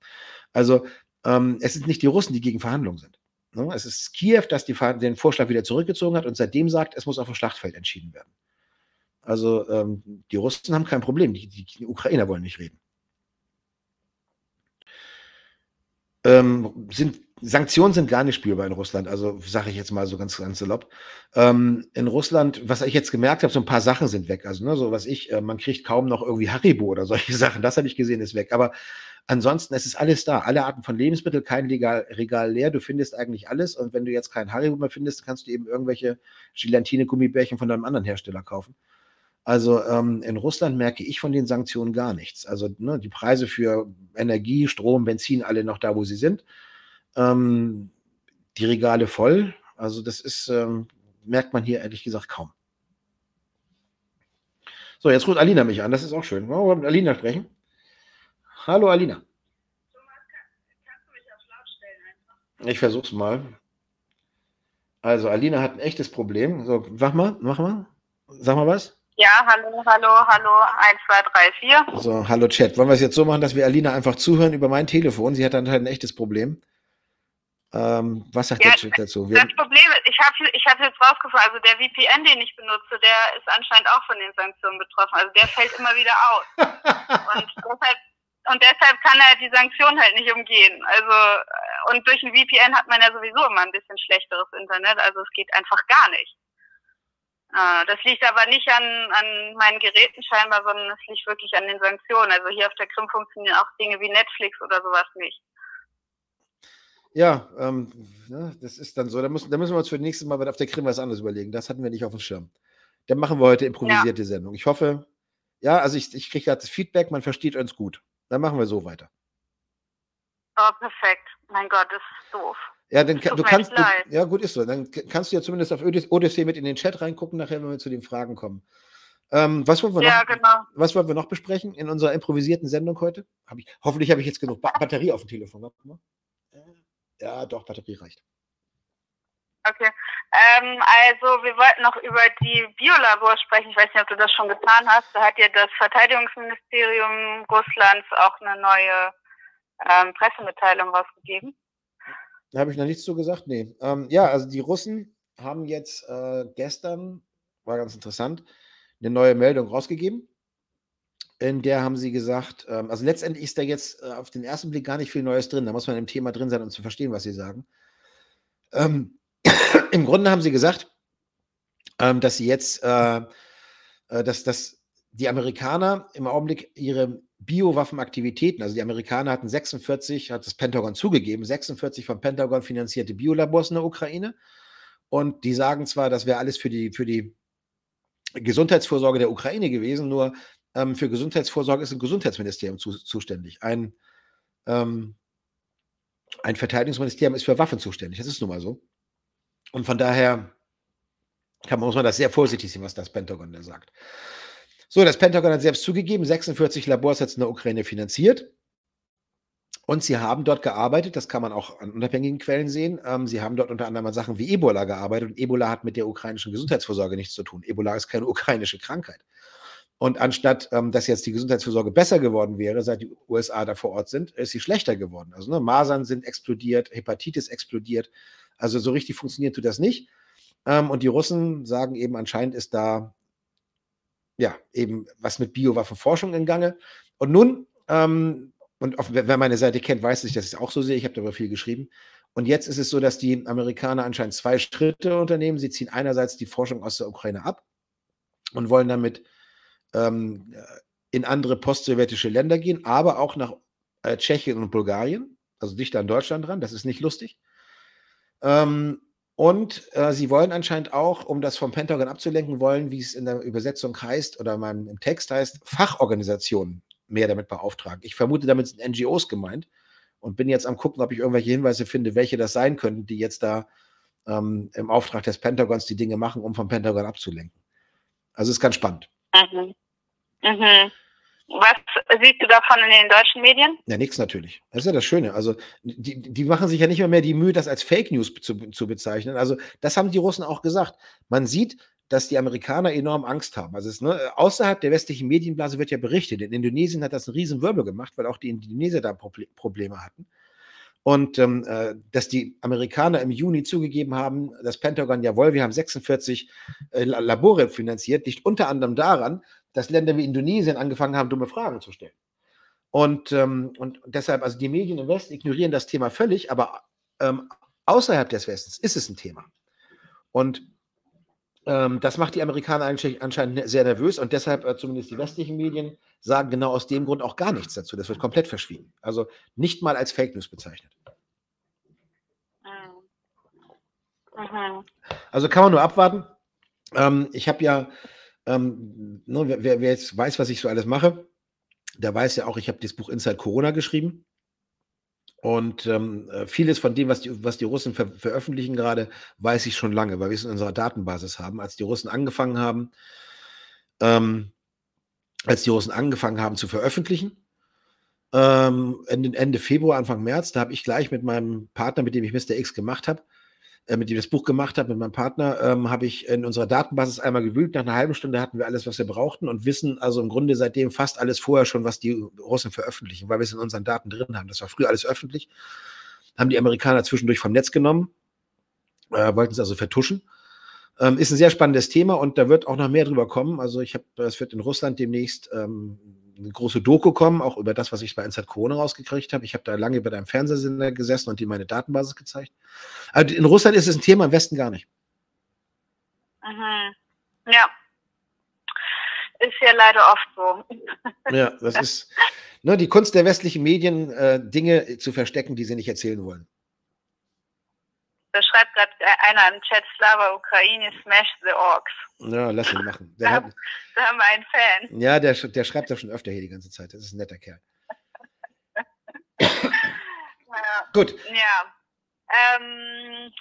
Also ähm, es sind nicht die Russen, die gegen Verhandlungen sind. Ne? Es ist Kiew, das die, den Vorschlag wieder zurückgezogen hat und seitdem sagt, es muss auf dem Schlachtfeld entschieden werden. Also ähm, die Russen haben kein Problem, die, die Ukrainer wollen nicht reden. Ähm, sind Sanktionen sind gar nicht spielbar in Russland, also sage ich jetzt mal so ganz, ganz salopp. Ähm, in Russland, was ich jetzt gemerkt habe, so ein paar Sachen sind weg. Also, ne, so was ich, äh, man kriegt kaum noch irgendwie Haribo oder solche Sachen, das habe ich gesehen, ist weg. Aber ansonsten, es ist alles da. Alle Arten von Lebensmitteln, kein Regal, Regal leer. Du findest eigentlich alles. Und wenn du jetzt kein Haribo mehr findest, kannst du eben irgendwelche Gelatine-Gummibärchen von deinem anderen Hersteller kaufen. Also ähm, in Russland merke ich von den Sanktionen gar nichts. Also ne, die Preise für Energie, Strom, Benzin, alle noch da, wo sie sind. Ähm, die Regale voll. Also das ist, ähm, merkt man hier ehrlich gesagt kaum. So, jetzt ruft Alina mich an. Das ist auch schön. Wollen wir mit Alina sprechen? Hallo Alina. Ich versuch's mal. Also Alina hat ein echtes Problem. So, mach mal, mach mal. Sag mal was. Ja, hallo, hallo, hallo, 1, 2, 3, 4. So, hallo Chat. Wollen wir es jetzt so machen, dass wir Alina einfach zuhören über mein Telefon? Sie hat dann halt ein echtes Problem. Ähm, was sagt Ja, der Chat dazu? Wir, Das Problem ist, ich habe ich hab jetzt rausgefunden, also der VPN, den ich benutze, der ist anscheinend auch von den Sanktionen betroffen. Also der fällt immer wieder aus. Und deshalb, und deshalb kann er die Sanktionen halt nicht umgehen. Also, und durch ein VPN hat man ja sowieso immer ein bisschen schlechteres Internet. Also es geht einfach gar nicht. Äh, Das liegt aber nicht an, an meinen Geräten scheinbar, sondern es liegt wirklich an den Sanktionen. Also hier auf der Krim funktionieren auch Dinge wie Netflix oder sowas nicht. ja, ähm, ne, das ist dann so. Da müssen, da müssen wir uns für das nächste Mal auf der Krim was anderes überlegen. Das hatten wir nicht auf dem Schirm. Dann machen wir heute improvisierte Sendung. Ich hoffe, ja, also ich, ich kriege gerade das Feedback, man versteht uns gut. Dann machen wir so weiter. Oh, perfekt. Mein Gott, das ist doof. Ja, dann, du kannst, du, ja gut, ist so. Dann kannst du ja zumindest auf Odys- Odyssey mit in den Chat reingucken, nachher, wenn wir zu den Fragen kommen. Ähm, was, wollen wir Ja, noch, genau. was wollen wir noch besprechen in unserer improvisierten Sendung heute? Hab ich, hoffentlich habe ich jetzt genug ba Batterie auf dem Telefon. Mal. Ja, doch, Batterie reicht. Okay. Ähm, also wir wollten noch über die Biolabors sprechen. Ich weiß nicht, ob du das schon getan hast. Da hat ja das Verteidigungsministerium Russlands auch eine neue ähm, Pressemitteilung rausgegeben. Da habe ich noch nichts zu gesagt. Nee. Ähm, ja, also die Russen haben jetzt äh, gestern, war ganz interessant, eine neue Meldung rausgegeben. In der haben sie gesagt, ähm, also letztendlich ist da jetzt äh, auf den ersten Blick gar nicht viel Neues drin. Da muss man im Thema drin sein, um zu verstehen, was sie sagen. Ähm, Im Grunde haben sie gesagt, ähm, dass sie jetzt, äh, äh, dass, dass die Amerikaner im Augenblick ihre Biowaffenaktivitäten, also die Amerikaner hatten 46, hat das Pentagon zugegeben, 46 vom Pentagon finanzierte Biolabors in der Ukraine. Und die sagen zwar, das wäre alles für die, für die Gesundheitsvorsorge der Ukraine gewesen, nur ähm, für Gesundheitsvorsorge ist ein Gesundheitsministerium zu, zuständig. Ein, ähm, ein Verteidigungsministerium ist für Waffen zuständig. Das ist nun mal so. Und von daher kann, muss man das sehr vorsichtig sehen, was das Pentagon da sagt. So, das Pentagon hat selbst zugegeben, 46 Labors hat es in der Ukraine finanziert. Und sie haben dort gearbeitet, das kann man auch an unabhängigen Quellen sehen. Ähm, sie haben dort unter anderem an Sachen wie Ebola gearbeitet und Ebola hat mit der ukrainischen Gesundheitsvorsorge nichts zu tun. Ebola ist keine ukrainische Krankheit. Und anstatt, ähm, dass jetzt die Gesundheitsvorsorge besser geworden wäre, seit die USA da vor Ort sind, ist sie schlechter geworden. Also ne, Masern sind explodiert, Hepatitis explodiert. Also so richtig funktioniert tut das nicht. Ähm, und die Russen sagen eben, anscheinend ist da ja eben was mit Biowaffenforschung in Gange. Und nun, ähm, und auf, wer meine Seite kennt, weiß, dass ich das auch so sehe. Ich habe darüber viel geschrieben. Und jetzt ist es so, dass die Amerikaner anscheinend zwei Schritte unternehmen. Sie ziehen einerseits die Forschung aus der Ukraine ab und wollen damit ähm, in andere postsowjetische Länder gehen, aber auch nach äh, Tschechien und Bulgarien, also dichter an Deutschland dran. Das ist nicht lustig. Ähm, und äh, sie wollen anscheinend auch, um das vom Pentagon abzulenken, wollen, wie es in der Übersetzung heißt oder mal im Text heißt, Fachorganisationen mehr damit beauftragen. Ich vermute, damit sind NGOs gemeint und bin jetzt am gucken, ob ich irgendwelche Hinweise finde, welche das sein könnten, die jetzt da ähm, im Auftrag des Pentagons die Dinge machen, um vom Pentagon abzulenken. Also ist ganz spannend. Mhm. Mhm. Was siehst du davon in den deutschen Medien? Ja, nichts natürlich. Das ist ja das Schöne. Also, die, die machen sich ja nicht mehr, mehr die Mühe, das als Fake News zu, zu bezeichnen. Also, das haben die Russen auch gesagt. Man sieht, dass die Amerikaner enorm Angst haben. Also, es, ne, außerhalb der westlichen Medienblase wird ja berichtet. In Indonesien hat das einen riesen Wirbel gemacht, weil auch die Indonesier da Proble Probleme hatten. Und ähm, äh, dass die Amerikaner im Juni zugegeben haben, das Pentagon, jawohl, wir haben 46 äh, Labore finanziert, liegt unter anderem daran, dass Länder wie Indonesien angefangen haben, dumme Fragen zu stellen. Und, ähm, und deshalb, also die Medien im Westen ignorieren das Thema völlig, aber ähm, außerhalb des Westens ist es ein Thema. Und ähm, das macht die Amerikaner eigentlich anscheinend sehr nervös und deshalb, äh, zumindest die westlichen Medien, sagen genau aus dem Grund auch gar nichts dazu. Das wird komplett verschwiegen. Also nicht mal als Fake News bezeichnet. Mhm. Also kann man nur abwarten. Ähm, ich habe ja, ähm, ne, wer, wer, jetzt weiß, was ich so alles mache, der weiß ja auch, ich habe das Buch Inside Corona geschrieben. Und ähm, vieles von dem, was die, was die Russen ver veröffentlichen gerade, weiß ich schon lange, weil wir es in unserer Datenbasis haben. Als die Russen angefangen haben, ähm, als die Russen angefangen haben zu veröffentlichen, ähm, Ende, Ende Februar, Anfang März, da habe ich gleich mit meinem Partner, mit dem ich Mr. X gemacht habe, äh, mit dem ich das Buch gemacht habe, mit meinem Partner, ähm, habe ich in unserer Datenbasis einmal gewühlt. Nach einer halben Stunde hatten wir alles, was wir brauchten und wissen also im Grunde seitdem fast alles vorher schon, was die Russen veröffentlichen, weil wir es in unseren Daten drin haben. Das war früher alles öffentlich. Haben die Amerikaner zwischendurch vom Netz genommen, äh, wollten es also vertuschen. Ähm, ist ein sehr spannendes Thema und da wird auch noch mehr drüber kommen. Also ich habe, es wird in Russland demnächst ähm, eine große Doku kommen, auch über das, was ich bei Inside Corona rausgekriegt habe. Ich habe da lange bei deinem Fernsehsender gesessen und dir meine Datenbasis gezeigt. Also in Russland ist es ein Thema, im Westen gar nicht. Mhm. Ja. Ist ja leider oft so. Ja, das ist ne, die Kunst der westlichen Medien, äh, Dinge zu verstecken, die sie nicht erzählen wollen. Da schreibt gerade einer im Chat, Slava Ukraine smash the Orks. Ja, lass ihn machen. Da, hat, da, haben wir einen Fan. Ja, der, der schreibt das schon öfter hier die ganze Zeit. Das ist ein netter Kerl. ja. Gut. Ja. Ähm,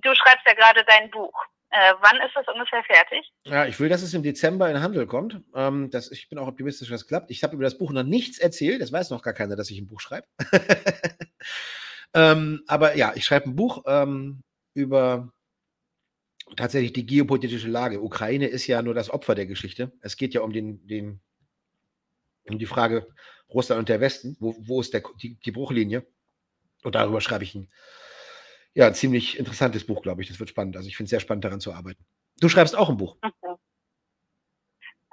du schreibst ja gerade dein Buch. Äh, wann ist das ungefähr fertig? Ja, ich will, dass es im Dezember in Handel kommt. Ähm, das, ich bin auch optimistisch, dass es klappt. Ich habe über das Buch noch nichts erzählt. Das weiß noch gar keiner, dass ich ein Buch schreibe. Ähm, aber ja, ich schreibe ein Buch ähm, über tatsächlich die geopolitische Lage. Ukraine ist ja nur das Opfer der Geschichte. Es geht ja um den, den um die Frage Russland und der Westen. Wo, wo ist der, die, die Bruchlinie? Und darüber schreibe ich ein, ja, ein ziemlich interessantes Buch, glaube ich. Das wird spannend. Also ich finde es sehr spannend, daran zu arbeiten. Du schreibst auch ein Buch.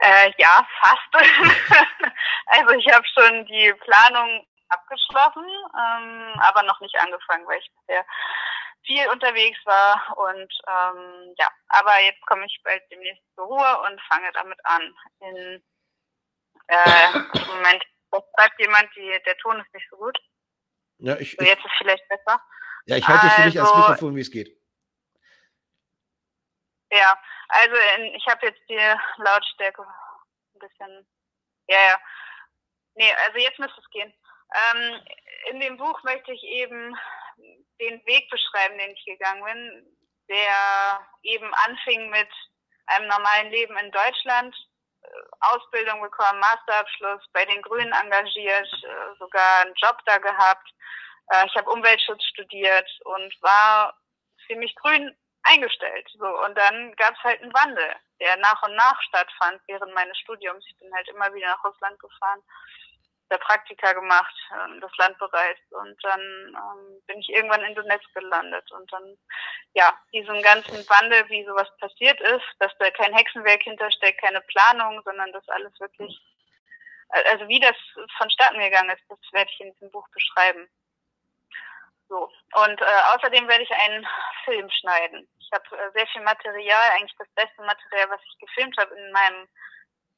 Äh, ja, fast. also ich habe schon die Planung abgeschlossen, ähm, aber noch nicht angefangen, weil ich bisher viel unterwegs war und ähm, ja, aber jetzt komme ich bald demnächst zur Ruhe und fange damit an. In, äh, Moment, schreibt jemand, die, der Ton ist nicht so gut. Ja, ich, so, jetzt ist vielleicht besser. Ja, ich halte also, für dich als also Mikrofon, wie es geht. Ja, also in, ich habe jetzt die Lautstärke ein bisschen. Ja, ja. Nee, also jetzt müsste es gehen. Ähm, in dem Buch möchte ich eben den Weg beschreiben, den ich gegangen bin, der eben anfing mit einem normalen Leben in Deutschland, äh, Ausbildung bekommen, Masterabschluss, bei den Grünen engagiert, äh, sogar einen Job da gehabt. Äh, ich habe Umweltschutz studiert und war ziemlich grün eingestellt. So und dann gab es halt einen Wandel, der nach und nach stattfand während meines Studiums. Ich bin halt immer wieder nach Russland gefahren der Praktika gemacht, ähm, das Land bereist und dann ähm, bin ich irgendwann in Donetsk gelandet und dann ja diesen ganzen Wandel, wie sowas passiert ist, dass da kein Hexenwerk hintersteckt, keine Planung, sondern das alles wirklich, also wie das vonstatten gegangen ist, das werde ich in diesem Buch beschreiben. So und äh, außerdem werde ich einen Film schneiden. Ich habe äh, sehr viel Material, eigentlich das beste Material, was ich gefilmt habe in meinem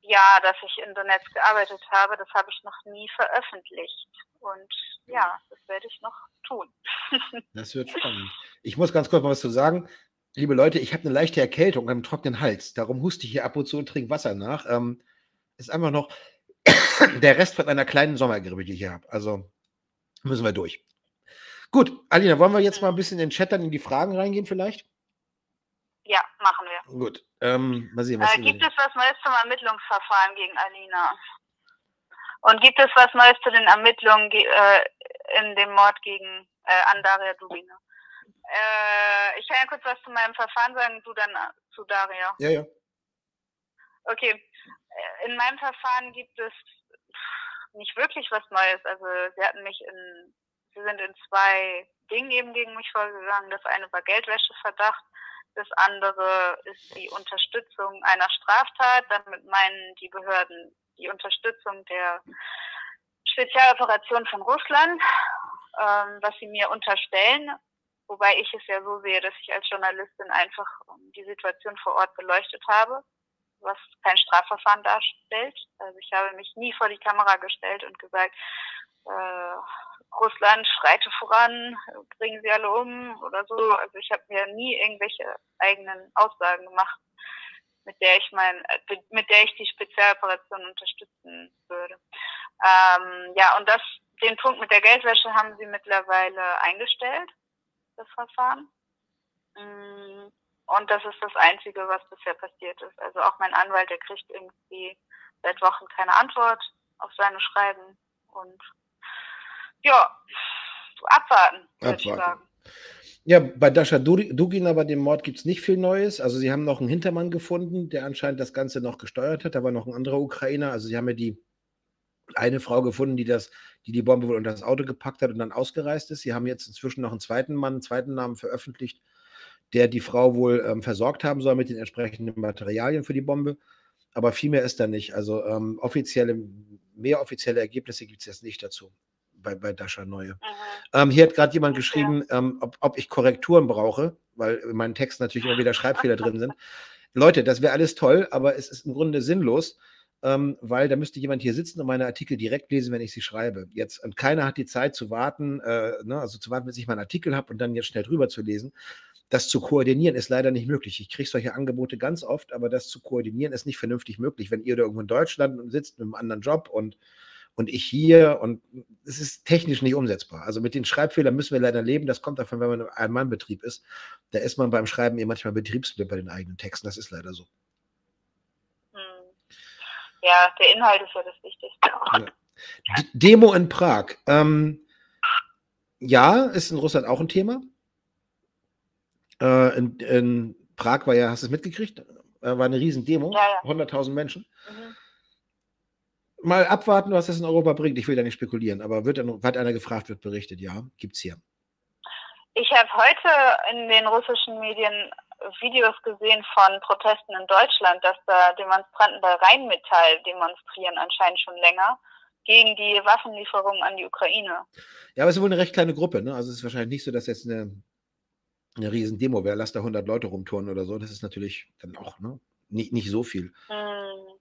Jahr, dass ich in Donetsk gearbeitet habe, das habe ich noch nie veröffentlicht. Und ja, das werde ich noch tun. das wird spannend. Ich muss ganz kurz mal was zu sagen. Liebe Leute, ich habe eine leichte Erkältung und einen trockenen Hals. Darum huste ich hier ab und zu und trinke Wasser nach. Ähm, ist einfach noch der Rest von einer kleinen Sommergrippe, die ich hier habe. Also müssen wir durch. Gut, Alina, wollen wir jetzt mal ein bisschen in den Chat dann in die Fragen reingehen vielleicht? Ja, machen wir. Gut. Ähm, mal sehen, was äh, gibt es was Neues zum Ermittlungsverfahren gegen Alina? Und gibt es was Neues zu den Ermittlungen äh, in dem Mord gegen äh, Andaria Dubina? Äh, ich kann ja kurz was zu meinem Verfahren sagen, du dann äh, zu Daria. Ja, ja. Okay. Äh, in meinem Verfahren gibt es nicht wirklich was Neues. Also sie hatten mich in, sie sind in zwei Dingen eben gegen mich vorgegangen. Das eine war Geldwäscheverdacht das andere ist die Unterstützung einer Straftat. Damit meinen die Behörden die Unterstützung der Spezialoperation von Russland, ähm, was sie mir unterstellen. Wobei ich es ja so sehe, dass ich als Journalistin einfach die Situation vor Ort beleuchtet habe, was kein Strafverfahren darstellt. Also ich habe mich nie vor die Kamera gestellt und gesagt, äh, Russland schreite voran, bringen sie alle um oder so. Also ich habe mir nie irgendwelche eigenen Aussagen gemacht, mit der ich mein, mit der ich die Spezialoperation unterstützen würde. Ähm, ja, und das, den Punkt mit der Geldwäsche haben sie mittlerweile eingestellt, das Verfahren. Mm, und das ist das Einzige, was bisher passiert ist. Also auch mein Anwalt, der kriegt irgendwie seit Wochen keine Antwort auf seine Schreiben und ja, abwarten, würde ich sagen. Ja, bei Dasha Dugin, aber dem Mord gibt es nicht viel Neues. Also sie haben noch einen Hintermann gefunden, der anscheinend das Ganze noch gesteuert hat. Da war noch ein anderer Ukrainer. Also sie haben ja die eine Frau gefunden, die das, die die Bombe wohl unter das Auto gepackt hat und dann ausgereist ist. Sie haben jetzt inzwischen noch einen zweiten Mann, einen zweiten Namen veröffentlicht, der die Frau wohl ähm, versorgt haben soll mit den entsprechenden Materialien für die Bombe. Aber viel mehr ist da nicht. Also ähm, offizielle, mehr offizielle Ergebnisse gibt es jetzt nicht dazu bei, bei Dasha Neue. Mhm. Ähm, hier hat gerade jemand geschrieben, ähm, ob, ob, ich Korrekturen brauche, weil in meinen Texten natürlich immer wieder Schreibfehler drin sind. Leute, das wäre alles toll, aber es ist im Grunde sinnlos, ähm, weil da müsste jemand hier sitzen und meine Artikel direkt lesen, wenn ich sie schreibe. Jetzt, und keiner hat die Zeit zu warten, äh, ne, also zu warten, bis ich meinen Artikel habe und dann jetzt schnell drüber zu lesen. Das zu koordinieren ist leider nicht möglich. Ich kriege solche Angebote ganz oft, aber das zu koordinieren ist nicht vernünftig möglich. Wenn ihr da irgendwo in Deutschland sitzt mit einem anderen Job und und ich hier und es ist technisch nicht umsetzbar. Also mit den Schreibfehlern müssen wir leider leben. Das kommt davon, wenn man ein Mannbetrieb ist. Da ist man beim Schreiben eh manchmal betriebsblind bei den eigenen Texten. Das ist leider so. Hm. Ja, der Inhalt ist ja das Wichtigste. Ja. Demo in Prag. Ähm, ja, ist in Russland auch ein Thema. Äh, in, in, Prag war ja, hast du es mitgekriegt? Äh, war eine riesen Demo, ja, ja. 100.000 Menschen. Mhm mal abwarten, was das in Europa bringt. Ich will da nicht spekulieren, aber wird, hat einer gefragt, wird berichtet, ja, gibt es hier. Ich habe heute in den russischen Medien Videos gesehen von Protesten in Deutschland, dass da Demonstranten bei Rheinmetall demonstrieren, anscheinend schon länger, gegen die Waffenlieferungen an die Ukraine. Ja, aber es ist wohl eine recht kleine Gruppe, ne? Also es ist wahrscheinlich nicht so, dass jetzt eine, eine riesen Demo wäre, lass da 100 Leute rumtouren oder so. Das ist natürlich dann auch ne? nicht, nicht so viel. Hm.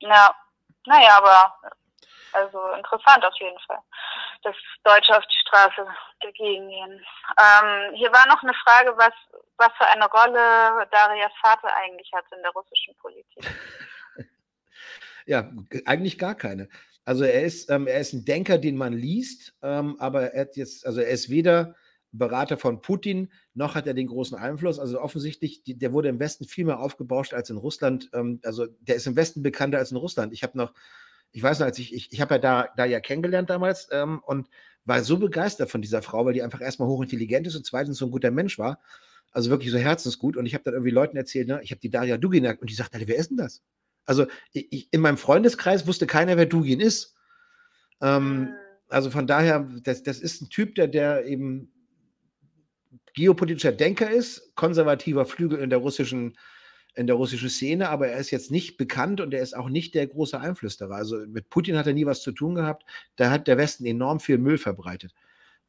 Ja, naja, aber also interessant auf jeden Fall, dass Deutsche auf die Straße dagegen gehen. Ähm, hier war noch eine Frage, was, was für eine Rolle Darias Vater eigentlich hat in der russischen Politik. ja, eigentlich gar keine. Also er ist, ähm, er ist ein Denker, den man liest, ähm, aber er hat jetzt, also er ist weder Berater von Putin, noch hat er den großen Einfluss. Also offensichtlich, die, der wurde im Westen viel mehr aufgebauscht als in Russland. Ähm, also der ist im Westen bekannter als in Russland. Ich habe noch, ich weiß noch, als ich, ich, ich habe ja da, da ja kennengelernt damals ähm, und war so begeistert von dieser Frau, weil die einfach erstmal hochintelligent ist und zweitens so ein guter Mensch war. Also wirklich so herzensgut. Und ich habe dann irgendwie Leuten erzählt, ne, ich habe die Daria Dugin und die sagt, wer ist denn das? Also ich, in meinem Freundeskreis wusste keiner, wer Dugin ist. Ähm, hm. also von daher, das, das ist ein Typ, der, der eben geopolitischer Denker ist, konservativer Flügel in der russischen in der russischen Szene, aber er ist jetzt nicht bekannt und er ist auch nicht der große Einflüsterer. Also mit Putin hat er nie was zu tun gehabt. Da hat der Westen enorm viel Müll verbreitet.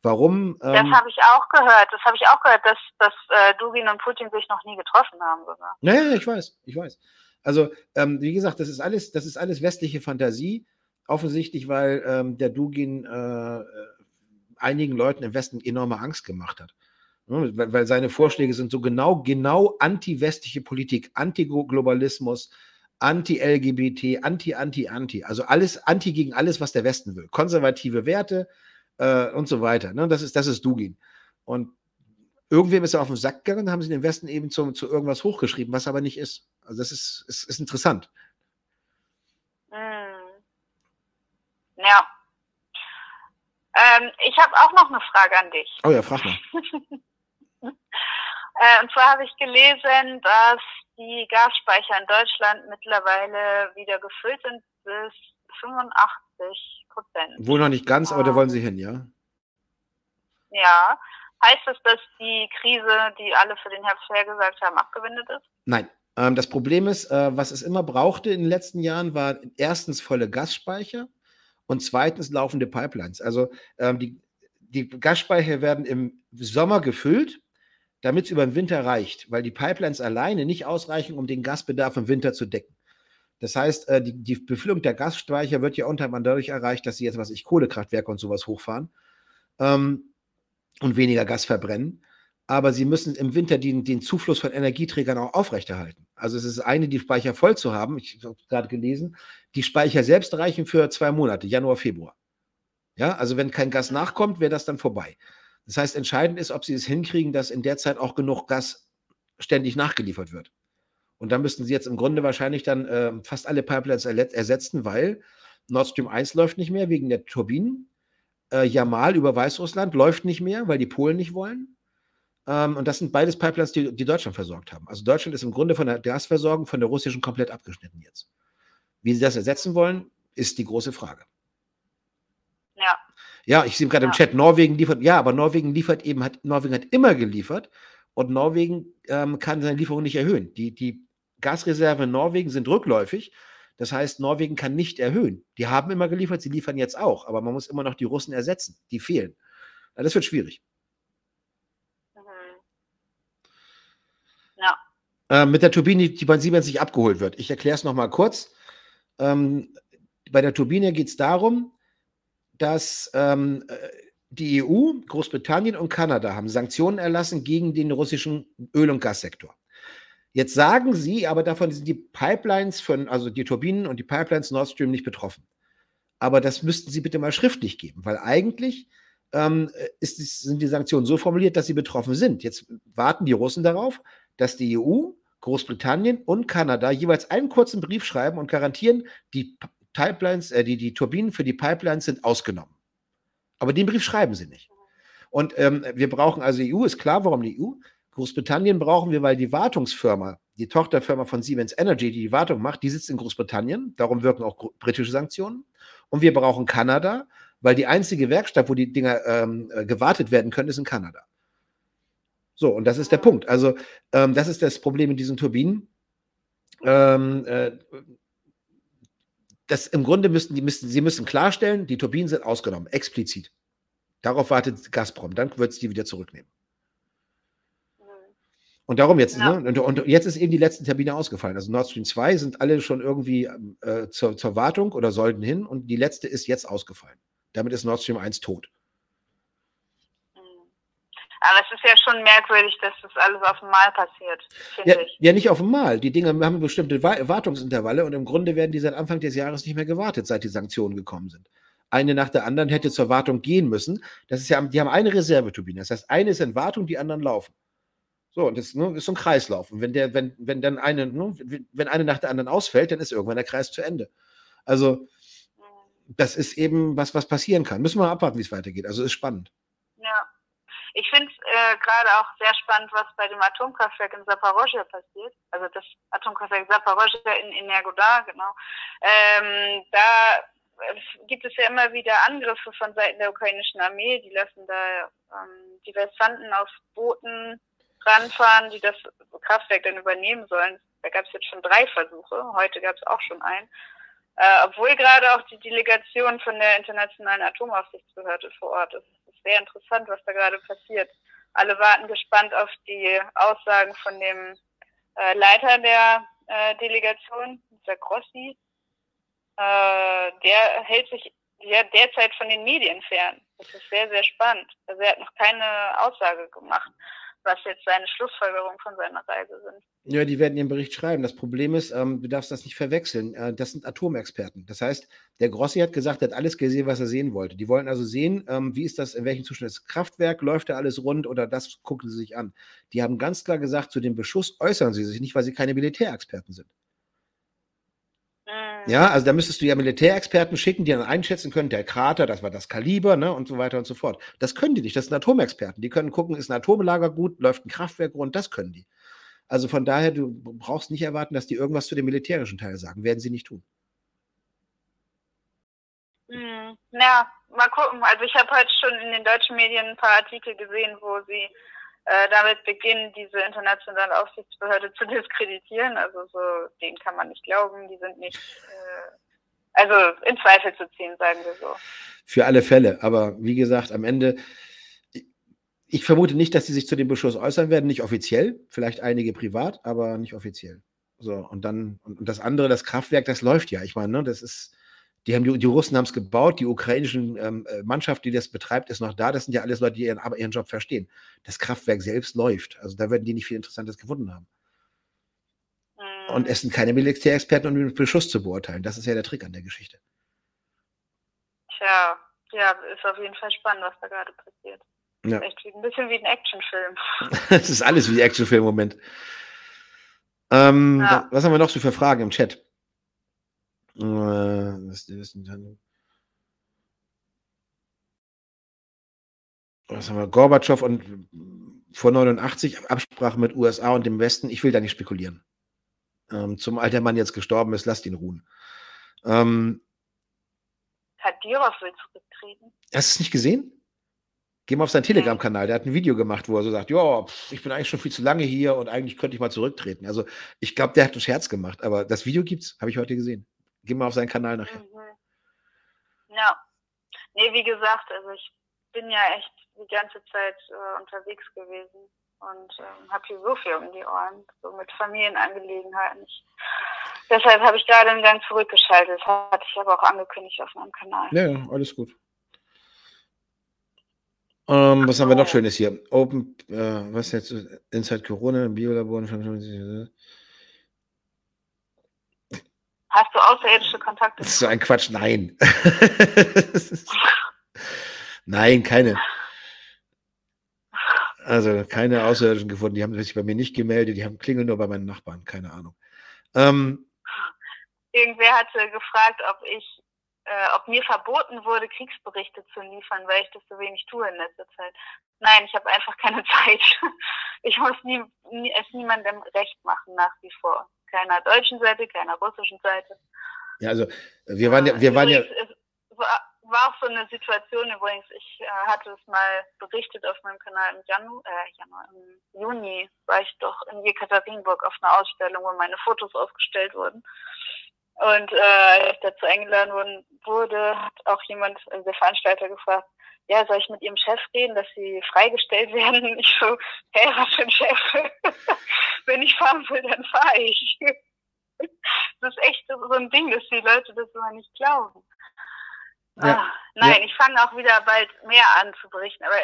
Warum? Das ähm, habe ich auch gehört. Das habe ich auch gehört, dass, dass äh, Dugin und Putin sich noch nie getroffen haben sogar. Naja, ich weiß, ich weiß. Also, ähm, wie gesagt, das ist alles, das ist alles westliche Fantasie. Offensichtlich, weil ähm, der Dugin äh, äh einigen Leuten im Westen enorme Angst gemacht hat. Ne, weil seine Vorschläge sind so genau, genau anti-westliche Politik, Anti-Globalismus, Anti-LGBT, Anti, Anti, Anti. Also alles Anti gegen alles, was der Westen will. Konservative Werte äh, und so weiter. Ne? Das, ist, das ist Dugin. Und irgendwem ist er auf den Sack gegangen, haben sie den Westen eben zu, zu irgendwas hochgeschrieben, was aber nicht ist. Also das ist, ist, ist interessant. Hm. Ja. Ähm, ich habe auch noch eine Frage an dich. Oh ja, frag mal. Äh, und zwar habe ich gelesen, dass die Gasspeicher in Deutschland mittlerweile wieder gefüllt sind bis 85 Prozent. Wohl noch nicht ganz, aber da wollen sie hin, ja? Ja. Heißt das, dass die Krise, die alle für den Herbst vorhergesagt haben, abgewendet ist? Nein. Ähm, das Problem ist, äh, was es immer brauchte in den letzten Jahren, war erstens volle Gasspeicher und zweitens laufende Pipelines. Also ähm, die, die Gasspeicher werden im Sommer gefüllt damit es über den Winter reicht, weil die Pipelines alleine nicht ausreichen, um den Gasbedarf im Winter zu decken. Das heißt, äh, die, die Befüllung der Gasspeicher wird ja unter anderem dadurch erreicht, dass sie jetzt, was ich, Kohlekraftwerke und sowas hochfahren ähm, und weniger Gas verbrennen. Aber sie müssen im Winter den, den Zufluss von Energieträgern auch aufrechterhalten. Also es ist eine, die Speicher voll zu haben. Ich habe gerade gelesen, die Speicher selbst reichen für zwei Monate, Januar, Februar. Ja, also wenn kein Gas nachkommt, wäre das dann vorbei. Das heißt, entscheidend ist, ob sie es hinkriegen, dass in der Zeit auch genug Gas ständig nachgeliefert wird. Und da müssten sie jetzt im Grunde wahrscheinlich dann äh, fast alle Pipelines ersetzen, weil Nord Stream 1 läuft nicht mehr wegen der Turbinen. Äh, Jamal über Weißrussland läuft nicht mehr, weil die Polen nicht wollen. Ähm, und das sind beides Pipelines, die, die Deutschland versorgt haben. Also Deutschland ist im Grunde von der Gasversorgung von der russischen komplett abgeschnitten jetzt. Wie sie das ersetzen wollen, ist die große Frage. Ja. Ich sehe gerade Ja. im Chat, Norwegen liefert, ja, aber Norwegen liefert eben, hat, Norwegen hat immer geliefert und Norwegen ähm, kann seine Lieferung nicht erhöhen. Die, die Gasreserven in Norwegen sind rückläufig. Das heißt, Norwegen kann nicht erhöhen. Die haben immer geliefert, sie liefern jetzt auch, aber man muss immer noch die Russen ersetzen. Die fehlen. Ja, das wird schwierig. Mhm. Ja. Ähm, mit der Turbine, die bei Siemens nicht abgeholt wird. Ich erkläre es nochmal kurz. Ähm, bei der Turbine geht es darum, dass ähm, äh, die EU, Großbritannien und Kanada haben Sanktionen erlassen gegen den russischen Öl- und Gassektor. Jetzt sagen sie, aber davon sind die Pipelines von, also die Turbinen und die Pipelines Nord Stream nicht betroffen. Aber das müssten sie bitte mal schriftlich geben, weil eigentlich ähm, ist, es- sind die Sanktionen so formuliert, dass sie betroffen sind. Jetzt warten die Russen darauf, dass die EU, Großbritannien und Kanada jeweils einen kurzen Brief schreiben und garantieren, die Pipelines, äh, die, die Turbinen für die Pipelines sind ausgenommen. Aber den Brief schreiben sie nicht. Und ähm, wir brauchen also EU, ist klar, warum die EU. Großbritannien brauchen wir, weil die Wartungsfirma, die Tochterfirma von Siemens Energy, die die Wartung macht, die sitzt in Großbritannien. Darum wirken auch britische Sanktionen. Und wir brauchen Kanada, weil die einzige Werkstatt, wo die Dinger ähm, äh, gewartet werden können, ist in Kanada. So, und das ist der Punkt. Also, ähm, das ist das Problem mit diesen Turbinen. Ähm, äh, das im Grunde müssten die müssten, sie müssen klarstellen, die Turbinen sind ausgenommen, explizit. Darauf wartet Gazprom, dann wird es die wieder zurücknehmen. Und darum jetzt, Ja. ne? und, und jetzt ist eben die letzte Turbine ausgefallen. Also Nord Stream 2 sind alle schon irgendwie äh, zur, zur Wartung oder sollten hin und die letzte ist jetzt ausgefallen. Damit ist Nord Stream 1 tot. Aber es ist ja schon merkwürdig, dass das alles auf einmal passiert, finde Ja, ich. ja, nicht auf einmal. Die Dinge haben bestimmte Wa- Wartungsintervalle und im Grunde werden die seit Anfang des Jahres nicht mehr gewartet, seit die Sanktionen gekommen sind. Eine nach der anderen hätte zur Wartung gehen müssen. Das ist ja, die haben eine Reserveturbine. Das heißt, eine ist in Wartung, die anderen laufen. So, und das ne, ist so ein Kreislauf. Und wenn der, wenn, wenn dann eine, ne, wenn eine nach der anderen ausfällt, dann ist irgendwann der Kreis zu Ende. Also, das ist eben was, was passieren kann. Müssen wir mal abwarten, wie es weitergeht. Also ist spannend. Ich finde es äh, gerade auch sehr spannend, was bei dem Atomkraftwerk in Saporosja passiert. Also das Atomkraftwerk Saporosja in Energodar, genau. Ähm, da äh, gibt es ja immer wieder Angriffe von Seiten der ukrainischen Armee. Die lassen da ähm, Diversanten auf Booten ranfahren, die das Kraftwerk dann übernehmen sollen. Da gab es jetzt schon drei Versuche. Heute gab es auch schon einen. Äh, obwohl gerade auch die Delegation von der Internationalen Atomaufsichtsbehörde vor Ort ist. Es ist sehr interessant, was da gerade passiert. Alle warten gespannt auf die Aussagen von dem äh, Leiter der äh, Delegation, der Grossi. Äh, der hält sich ja, derzeit von den Medien fern. Das ist sehr, sehr spannend. Also er hat noch keine Aussage gemacht, was jetzt seine Schlussfolgerungen von seiner Reise sind. Ja, die werden ihren Bericht schreiben. Das Problem ist, ähm, du darfst das nicht verwechseln. Äh, das sind Atomexperten. Das heißt, der Grossi hat gesagt, er hat alles gesehen, was er sehen wollte. Die wollen also sehen, ähm, wie ist das, in welchem Zustand ist das Kraftwerk, läuft da alles rund oder das gucken sie sich an. Die haben ganz klar gesagt, zu dem Beschuss äußern sie sich nicht, weil sie keine Militärexperten sind. Ja, also da müsstest du ja Militärexperten schicken, die dann einschätzen können, der Krater, das war das Kaliber, ne, und so weiter und so fort. Das können die nicht. Das sind Atomexperten. Die können gucken, ist ein Atollager gut, läuft ein Kraftwerk rund, das können die. Also von daher, du brauchst nicht erwarten, dass die irgendwas zu dem militärischen Teil sagen. Werden sie nicht tun. Hm, Ja, mal gucken. Also ich habe heute schon in den deutschen Medien ein paar Artikel gesehen, wo sie äh, damit beginnen, diese internationale Aufsichtsbehörde zu diskreditieren. Also so, denen kann man nicht glauben, die sind nicht, äh, also in Zweifel zu ziehen, sagen wir so. Für alle Fälle. Aber wie gesagt, am Ende, ich- vermute nicht, dass sie sich zu dem Beschuss äußern werden, nicht offiziell, vielleicht einige privat, aber nicht offiziell. So, und dann, und das andere, das Kraftwerk, das läuft ja. Ich meine, ne, das ist, die haben die, die Russen haben es gebaut, die ukrainischen ähm, äh, Mannschaft, die das betreibt, ist noch da. Das sind ja alles Leute, die ihren, ihren Job verstehen. Das Kraftwerk selbst läuft. Also da werden die nicht viel Interessantes gefunden haben. Hm, Und es sind keine Militärexperten, um den Beschuss zu beurteilen. Das ist ja der Trick an der Geschichte. Tja, ja, ist auf jeden Fall spannend, was da gerade passiert. Ja. Echt wie, ein bisschen wie ein Actionfilm. Es ist alles wie Actionfilm im Moment. Ähm, Ja. wa- Was haben wir noch so für Fragen im Chat? Äh, was, was, was haben wir? Gorbatschow und vor 89, Absprache mit USA und dem Westen, ich will da nicht spekulieren. Ähm, zum alter Mann jetzt gestorben ist, lasst ihn ruhen. Ähm, Kadyrov will zurücktreten. hast du es nicht gesehen? Geh mal auf seinen Telegram-Kanal, der hat ein Video gemacht, wo er so sagt, ja, ich bin eigentlich schon viel zu lange hier und eigentlich könnte ich mal zurücktreten. Also ich glaube, der hat einen Scherz gemacht, aber das Video gibt's, habe ich heute gesehen. Geh mal auf seinen Kanal nachher. Mhm. Ja. Nee, wie gesagt, also ich bin ja echt die ganze Zeit äh, unterwegs gewesen und ähm, habe hier so viel um die Ohren, so mit Familienangelegenheiten. Ich, deshalb habe ich gerade einen Gang zurückgeschaltet. Das hatte ich aber auch angekündigt auf meinem Kanal. Ja, ja, alles gut. Ähm, was haben wir noch Schönes hier? Open, äh, was jetzt? Inside Corona, Biolabor. Hast du außerirdische Kontakte? Das ist so ein Quatsch. Nein. Nein, keine. Also keine Außerirdischen gefunden. Die haben sich bei mir nicht gemeldet. Die haben klingeln nur bei meinen Nachbarn. Keine Ahnung. Ähm, Irgendwer hatte gefragt, ob ich, äh, ob mir verboten wurde, Kriegsberichte zu liefern, weil ich das so wenig tue in letzter Zeit. Nein, ich habe einfach keine Zeit. Ich muss nie, nie, es niemandem recht machen nach wie vor. Keiner deutschen Seite, keiner russischen Seite. ja, also wir waren ja, wir waren ja, war, war auch so eine Situation übrigens, ich äh, hatte es mal berichtet auf meinem Kanal im Janu, äh, Januar, im Juni war ich doch in Jekaterinburg auf einer Ausstellung, wo meine Fotos ausgestellt wurden. Und äh, als ich dazu eingeladen wurde, hat auch jemand, also der Veranstalter gefragt, ja, soll ich mit ihrem Chef reden, dass sie freigestellt werden? Ich so, hä, was für ein Chef? Wenn ich fahren will, dann fahre ich. Das ist echt so ein Ding, dass die Leute das immer nicht glauben. Ja, Ah, nein, ja. ich fange auch wieder bald mehr an zu berichten, aber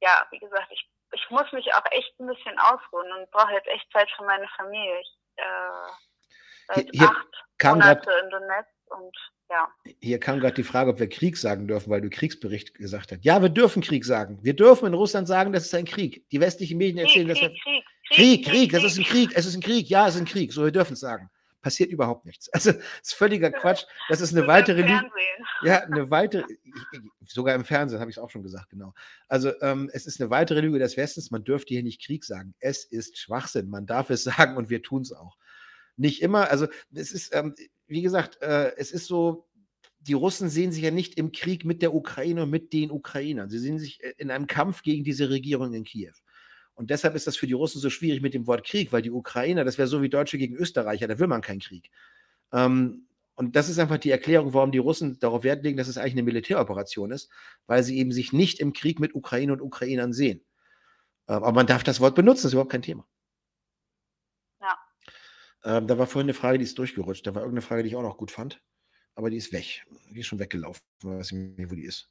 ja, wie gesagt, ich, ich muss mich auch echt ein bisschen ausruhen und brauche jetzt echt Zeit für meine Familie. Ich, äh, seit Hier- acht Monate in Donetsk und ja. hier kam gerade die Frage, ob wir Krieg sagen dürfen, weil du Kriegsbericht gesagt hast. Ja, wir dürfen Krieg sagen. Wir dürfen in Russland sagen, das ist ein Krieg. Die westlichen Medien erzählen, Krieg, dass Krieg, wir Krieg, Krieg, Krieg, das ist ein Krieg, es ist ein Krieg, ja, es ist ein Krieg, so wir dürfen es sagen. Passiert überhaupt nichts. Also, das ist völliger Quatsch. Das ist eine weitere Lüge. Fernsehen. Ja, eine weitere, sogar im Fernsehen habe ich es auch schon gesagt, genau. Also ähm, es ist eine weitere Lüge des Westens, man dürfte hier nicht Krieg sagen. Es ist Schwachsinn, man darf es sagen und wir tun es auch. Nicht immer, also es ist, ähm, wie gesagt, äh, es ist so, die Russen sehen sich ja nicht im Krieg mit der Ukraine und mit den Ukrainern. Sie sehen sich äh, in einem Kampf gegen diese Regierung in Kiew. Und deshalb ist das für die Russen so schwierig mit dem Wort Krieg, weil die Ukrainer, das wäre so wie Deutsche gegen Österreicher, da will man keinen Krieg. Ähm, und das ist einfach die Erklärung, warum die Russen darauf Wert legen, dass es eigentlich eine Militäroperation ist, weil sie eben sich nicht im Krieg mit Ukraine und Ukrainern sehen. Ähm, aber man darf das Wort benutzen, das ist überhaupt kein Thema. Ähm, da war vorhin eine Frage, die ist durchgerutscht. Da war irgendeine Frage, die ich auch noch gut fand, aber die ist weg. Die ist schon weggelaufen. Ich weiß nicht, wo die ist.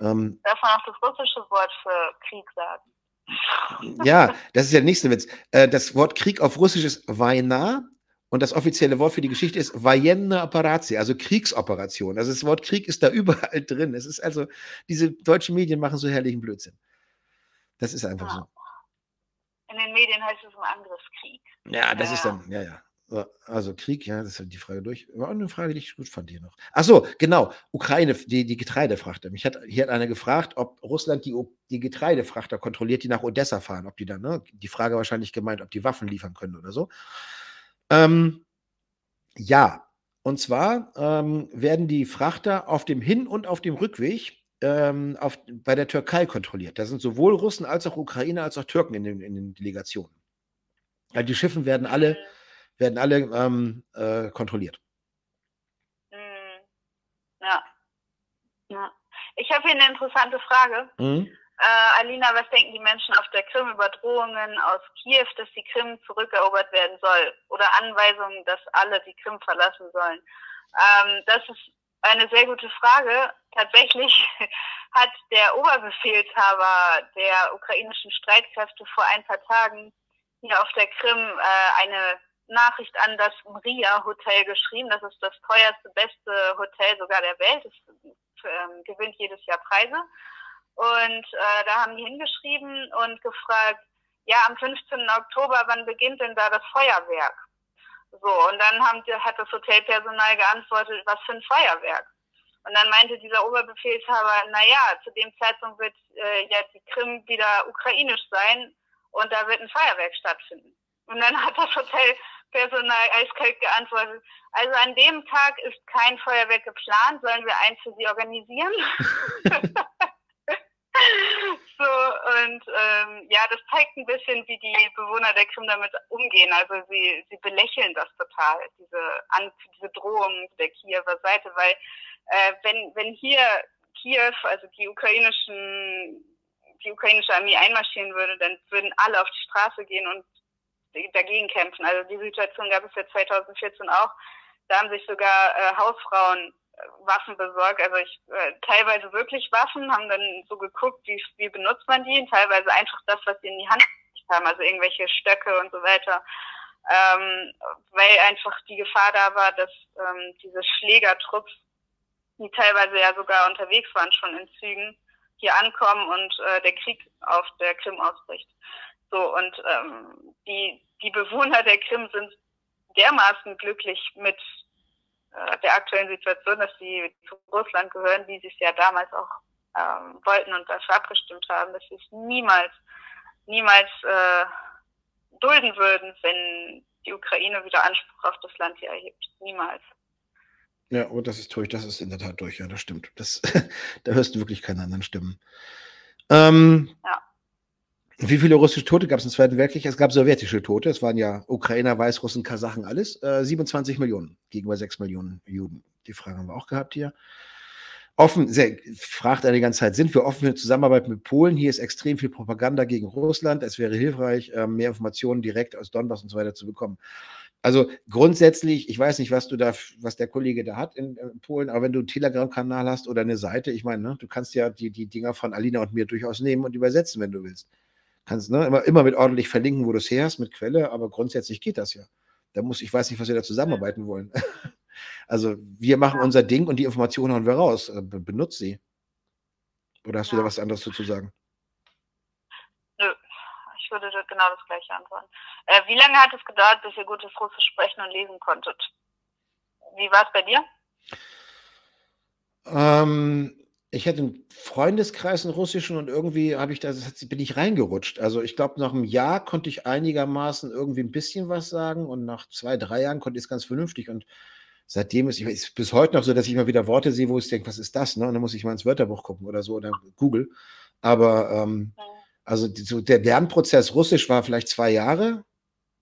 Ähm, Darf man auch das russische Wort für Krieg sagen? ja, das ist ja der nächste Witz. Äh, das Wort Krieg auf Russisch ist Vajna und das offizielle Wort für die Geschichte ist Vajenne Operatie, also Kriegsoperation. Also das Wort Krieg ist da überall drin. Es ist also, diese deutschen Medien machen so herrlichen Blödsinn. Das ist einfach ja. so. Medien heißt es im Angriffskrieg. Ja, das ist Ja. dann, ja, ja. So, Also Krieg, ja, das ist halt die Frage durch. War auch eine Frage, die ich gut fand hier noch. Ach so, genau. Ukraine, die, die Getreidefrachter. Mich hat, hier hat einer gefragt, ob Russland die, die Getreidefrachter kontrolliert, die nach Odessa fahren. Ob die dann, ne? Die Frage wahrscheinlich gemeint, ob die Waffen liefern können oder so. Ähm, ja, und zwar ähm, werden die Frachter auf dem Hin- und auf dem Rückweg ähm, auf, bei der Türkei kontrolliert. Da sind sowohl Russen als auch Ukrainer als auch Türken in den, in den Delegationen. Ja, die Schiffe werden alle, werden alle ähm, äh, kontrolliert. Hm. Ja. ja. Ich habe hier eine interessante Frage. Mhm. Äh, Alina, was denken die Menschen auf der Krim über Drohungen aus Kiew, dass die Krim zurückerobert werden soll? Oder Anweisungen, dass alle die Krim verlassen sollen? Ähm, das ist eine sehr gute Frage. Tatsächlich hat der Oberbefehlshaber der ukrainischen Streitkräfte vor ein paar Tagen hier auf der Krim äh, eine Nachricht an das Mria Hotel geschrieben. Das ist das teuerste, beste Hotel sogar der Welt. Es ähm, gewinnt jedes Jahr Preise. Und äh, da haben die hingeschrieben und gefragt, ja, am 15. Oktober, wann beginnt denn da das Feuerwerk? So, und dann haben, hat das Hotelpersonal geantwortet, was für ein Feuerwerk. Und dann meinte dieser Oberbefehlshaber, naja, zu dem Zeitpunkt wird äh, ja die Krim wieder ukrainisch sein und da wird ein Feuerwerk stattfinden. Und dann hat das Hotelpersonal eiskalt geantwortet, also an dem Tag ist kein Feuerwerk geplant, sollen wir eins für Sie organisieren? so, und ähm, ja, das zeigt ein bisschen, wie die Bewohner der Krim damit umgehen. Also sie, sie belächeln das total, diese, an, diese Drohung der Kiewer Seite, weil äh, wenn, wenn hier Kiew, also die ukrainischen, die ukrainische Armee einmarschieren würde, dann würden alle auf die Straße gehen und dagegen kämpfen. Also die Situation gab es ja 2014 auch. Da haben sich sogar äh, Hausfrauen Waffen besorgt. Also ich äh, teilweise wirklich Waffen, haben dann so geguckt, wie, wie benutzt man die, und teilweise einfach das, was sie in die Hand haben, also irgendwelche Stöcke und so weiter. Ähm, weil einfach die Gefahr da war, dass ähm, diese Schlägertrupps, die teilweise ja sogar unterwegs waren schon in Zügen, hier ankommen und äh, der Krieg auf der Krim ausbricht. So und ähm, die die Bewohner der Krim sind dermaßen glücklich mit äh, der aktuellen Situation, dass sie zu Russland gehören, wie sie es ja damals auch ähm, wollten und dafür abgestimmt haben, dass sie es niemals, niemals äh, dulden würden, wenn die Ukraine wieder Anspruch auf das Land hier erhebt. Niemals. Ja, und das ist durch, das ist in der Tat durch, ja, das stimmt. Das, da hörst du wirklich keine anderen Stimmen. Ähm, ja. Wie viele russische Tote gab es im Zweiten Weltkrieg? Es gab sowjetische Tote. Es waren ja Ukrainer, Weißrussen, Kasachen, alles. Äh, 27 Millionen gegenüber 6 Millionen Juden. Die Frage haben wir auch gehabt hier. Offen, sehr, fragt eine die ganze Zeit, sind wir offen für Zusammenarbeit mit Polen? Hier ist extrem viel Propaganda gegen Russland. Es wäre hilfreich, äh, mehr Informationen direkt aus Donbass und so weiter zu bekommen. Also grundsätzlich, ich weiß nicht, was du da, was der Kollege da hat in, in Polen, aber wenn du einen Telegram-Kanal hast oder eine Seite, ich meine, ne, du kannst ja die, die Dinger von Alina und mir durchaus nehmen und übersetzen, wenn du willst. Kannst ne, immer, immer mit ordentlich verlinken, wo du es her hast, mit Quelle, aber grundsätzlich geht das ja. Da muss, ich weiß nicht, was wir da zusammenarbeiten wollen. also wir machen unser Ding und die Informationen hauen wir raus. Äh, benutzt sie. Oder hast ja. du da was anderes zu sagen? Ich würde genau das gleiche antworten. Äh, wie lange hat es gedauert, bis ihr gutes Russisch sprechen und lesen konntet? Wie war es bei dir? Ähm, ich hatte einen Freundeskreis in Russischen und irgendwie habe ich da, bin ich reingerutscht. Also ich glaube, nach einem Jahr konnte ich einigermaßen irgendwie ein bisschen was sagen und nach zwei, drei Jahren konnte ich es ganz vernünftig. Und seitdem ist es bis heute noch so, dass ich mal wieder Worte sehe, wo ich denke, was ist das? Ne? Und dann muss ich mal ins Wörterbuch gucken oder so oder Google. Aber ähm, also die, so der Lernprozess Russisch war vielleicht zwei Jahre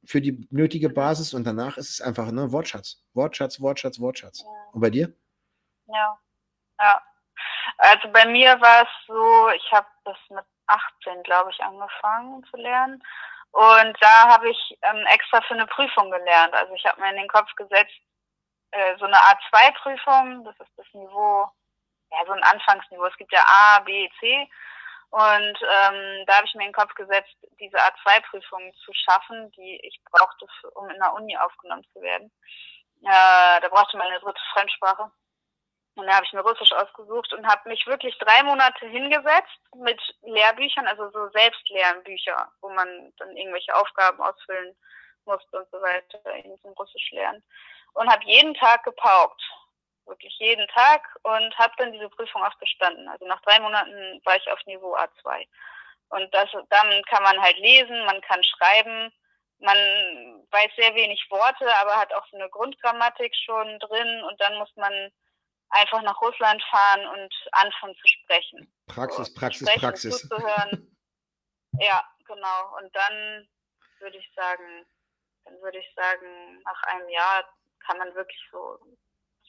für die nötige Basis und danach ist es einfach ne, Wortschatz. Wortschatz, Wortschatz, Wortschatz. Und bei dir? Ja, ja. Also bei mir war es so, ich habe das mit 18, glaube ich, angefangen zu lernen. Und da habe ich ähm, extra für eine Prüfung gelernt. Also ich habe mir in den Kopf gesetzt, äh, so eine A2-Prüfung, das ist das Niveau, ja, so ein Anfangsniveau. Es gibt ja A, B, C. Und ähm, da habe ich mir in den Kopf gesetzt, diese A2-Prüfung zu schaffen, die ich brauchte, um in der Uni aufgenommen zu werden. Äh, da brauchte man eine dritte Fremdsprache. Und da habe ich mir Russisch ausgesucht und habe mich wirklich drei Monate hingesetzt mit Lehrbüchern, also so Selbstlernbücher, wo man dann irgendwelche Aufgaben ausfüllen musste und so weiter in Russisch lernen. Und habe jeden Tag gepaukt, wirklich jeden Tag und habe dann diese Prüfung auch bestanden. Also nach drei Monaten war ich auf Niveau A2. Und das, dann kann man halt lesen, man kann schreiben, man weiß sehr wenig Worte, aber hat auch so eine Grundgrammatik schon drin und dann muss man einfach nach Russland fahren und anfangen zu sprechen. Praxis, so, Praxis, sprechen, Praxis. Zuzuhören. ja, genau. Und dann würde ich sagen, dann würde ich sagen, nach einem Jahr kann man wirklich so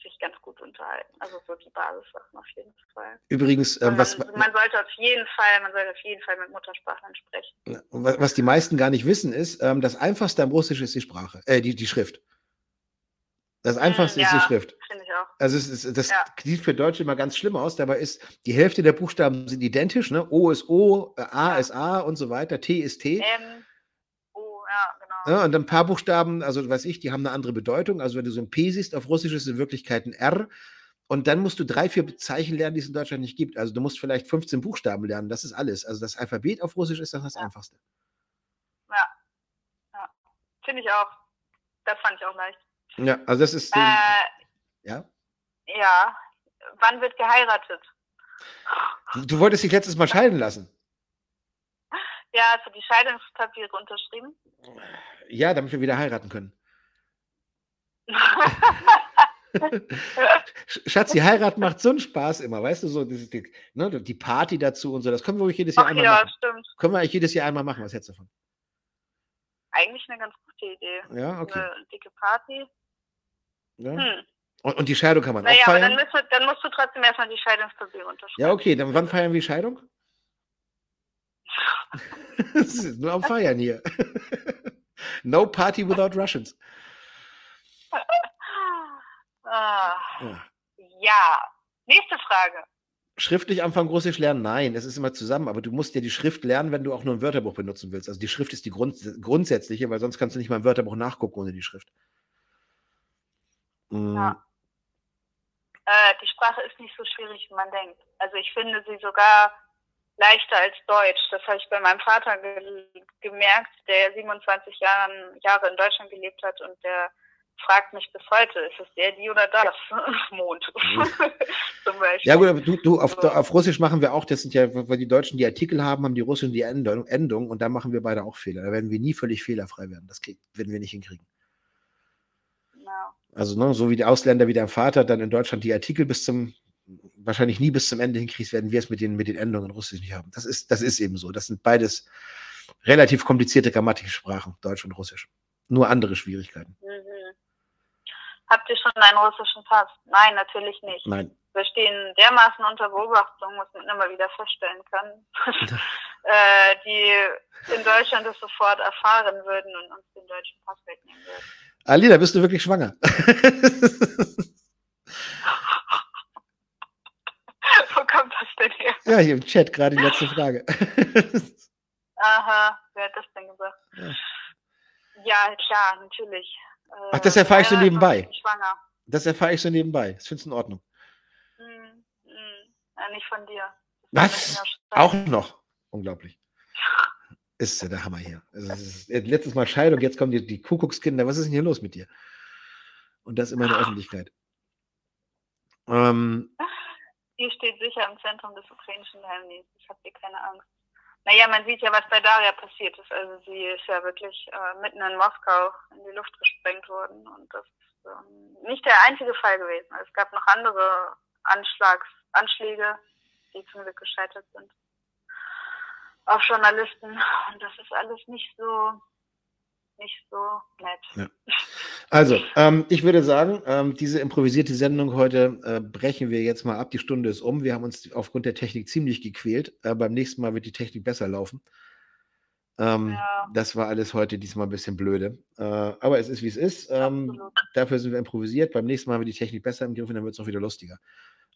sich ganz gut unterhalten. Also so die Basissachen auf jeden Fall. Übrigens, ähm, man, was man sollte auf jeden Fall, man sollte auf jeden Fall mit Muttersprachlern sprechen. Was, was die meisten gar nicht wissen, ist, ähm, das Einfachste am Russisch ist die Sprache, äh, die, die Schrift. Das Einfachste ja, ist die Schrift. Finde ich auch. Also es ist, das ja. sieht für Deutsche immer ganz schlimm aus. Dabei ist die Hälfte der Buchstaben sind identisch. Ne? O ist O, A ja. ist A und so weiter. T ist T. M, O, ja, und ein paar Buchstaben, also weiß ich, die haben eine andere Bedeutung. Also wenn du so ein P siehst, auf Russisch ist es in Wirklichkeit ein R. Und dann musst du drei, vier Zeichen lernen, die es in Deutschland nicht gibt. Also du musst vielleicht 15 Buchstaben lernen. Das ist alles. Also das Alphabet auf Russisch ist das das Einfachste. Ja. ja. Finde ich auch. Das fand ich auch leicht. Ja, also das ist. Äh, ja? Ja. wann wird geheiratet? Du wolltest dich letztes Mal scheiden lassen. Ja, hast du die Scheidungspapiere unterschrieben? Ja, damit wir wieder heiraten können. Sch- Schatz, die Heirat macht so einen Spaß immer, weißt du, so die, die, ne, die Party dazu und so. Das können wir ruhig jedes Jahr Ach einmal ja, machen. stimmt. Können wir eigentlich jedes Jahr einmal machen. Was hältst du davon? Eigentlich eine ganz gute Idee. Ja, okay. Eine dicke Party. Ja. Hm. Und, und die Scheidung kann man Naja, auch aber dann, feiern? müssen, wir- dann musst du trotzdem erstmal die Scheidungspapiere unterschreiben. Ja, okay. Dann wann feiern wir die Scheidung? Es ist nur am Feiern hier. no party without Russians. Ah, Ja. ja. Nächste Frage. Schriftlich anfangen, Russisch lernen? Nein, es ist immer zusammen, aber du musst ja die Schrift lernen, wenn du auch nur ein Wörterbuch benutzen willst. Also die Schrift ist die Grund, grundsätzliche, weil sonst kannst du nicht mal ein Wörterbuch nachgucken ohne die Schrift. Mm, Ja. Äh, die Sprache ist nicht so schwierig, wie man denkt. Also ich finde sie sogar leichter als Deutsch. Das habe ich bei meinem Vater ge gemerkt, der 27 Jahren, Jahre in Deutschland gelebt hat und der fragt mich bis heute, ist es der, die oder das? Mond. Zum Beispiel. Ja gut, aber du, du auf, auf Russisch machen wir auch, das sind ja, weil die Deutschen die Artikel haben, haben die Russen die Endung, Endung und da machen wir beide auch Fehler. Da werden wir nie völlig fehlerfrei werden. Das krieg, werden wir nicht hinkriegen. Ja. Also ne, so wie die Ausländer wie dein Vater dann in Deutschland die Artikel bis zum, wahrscheinlich nie bis zum Ende hinkriegst, werden wir es mit den, mit den Endungen in Russisch nicht haben. Das ist, das ist eben so. Das sind beides relativ komplizierte Grammatikssprachen, Deutsch und Russisch. Nur andere Schwierigkeiten. Mhm. Habt ihr schon einen russischen Pass? Nein, natürlich nicht. Nein. Wir stehen dermaßen unter Beobachtung, was man immer wieder feststellen kann, äh, die in Deutschland das sofort erfahren würden und uns den deutschen Pass wegnehmen würden. Alina, bist du wirklich schwanger? Wo kommt das denn her? ja, hier im Chat gerade die letzte Frage. Aha, wer hat das denn gesagt? Ja. Ja, klar, natürlich. Äh, Ach, das erfahrst du heiraten nebenbei? und bin Schwanger. Das erfahre ich so nebenbei. Das findest du in Ordnung. Hm, hm. Ja, nicht von dir. Was? Das ich schreiben. Auch noch. Unglaublich. Ist ja der Hammer hier. Also, äh, letztes Mal Scheidung, jetzt kommen die, die Kuckuckskinder. Was ist denn hier los mit dir? Und das immer in der Öffentlichkeit. Ähm, Die steht sicher im Zentrum des ukrainischen Geheimdienstes. Habe hier keine Angst. Naja, man sieht ja, was bei Daria passiert ist. Also sie ist ja wirklich äh, mitten in Moskau in die Luft gesprengt worden. Und das ist ähm, nicht der einzige Fall gewesen. Es gab noch andere Anschlags Anschläge, die zum Glück gescheitert sind. Auf Journalisten. Und das ist alles nicht so, nicht so nett. also, ähm, ich würde sagen, ähm, diese improvisierte Sendung heute äh, brechen wir jetzt mal ab. Die Stunde ist um. Wir haben uns aufgrund der Technik ziemlich gequält. Äh, beim nächsten Mal wird die Technik besser laufen. Ähm, Ja. Das war alles heute diesmal ein bisschen blöde. Äh, aber es ist, wie es ist. Ähm, dafür sind wir improvisiert. Beim nächsten Mal haben wir die Technik besser im Griff und dann wird es auch wieder lustiger.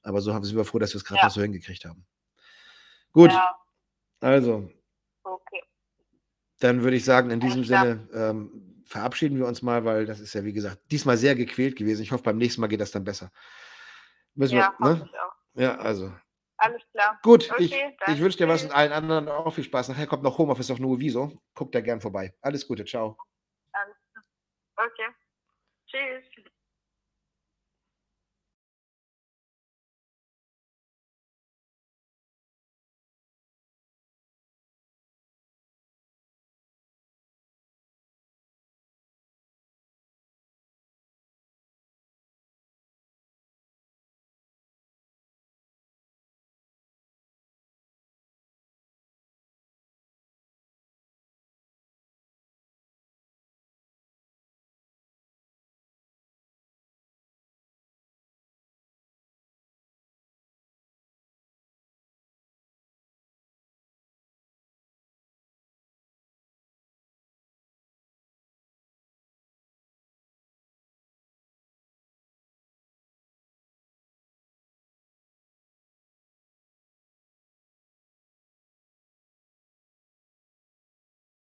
Aber so haben wir froh, dass wir es gerade Ja. noch so hingekriegt haben. Gut, Ja, also, okay. Dann würde ich sagen, in diesem. Sinne ähm, verabschieden wir uns mal, weil das ist ja, wie gesagt, diesmal sehr gequält gewesen. Ich hoffe, beim nächsten Mal geht das dann besser. Müssen Ja, wir, hoffe ne? ich auch. Ja, also. Alles klar. Gut, Okay, ich, ich wünsche dir was und allen anderen auch viel Spaß. Nachher kommt noch Homeoffice auf Nuoviso. Guckt da gern vorbei. Alles Gute, ciao. Alles klar. Okay. Tschüss.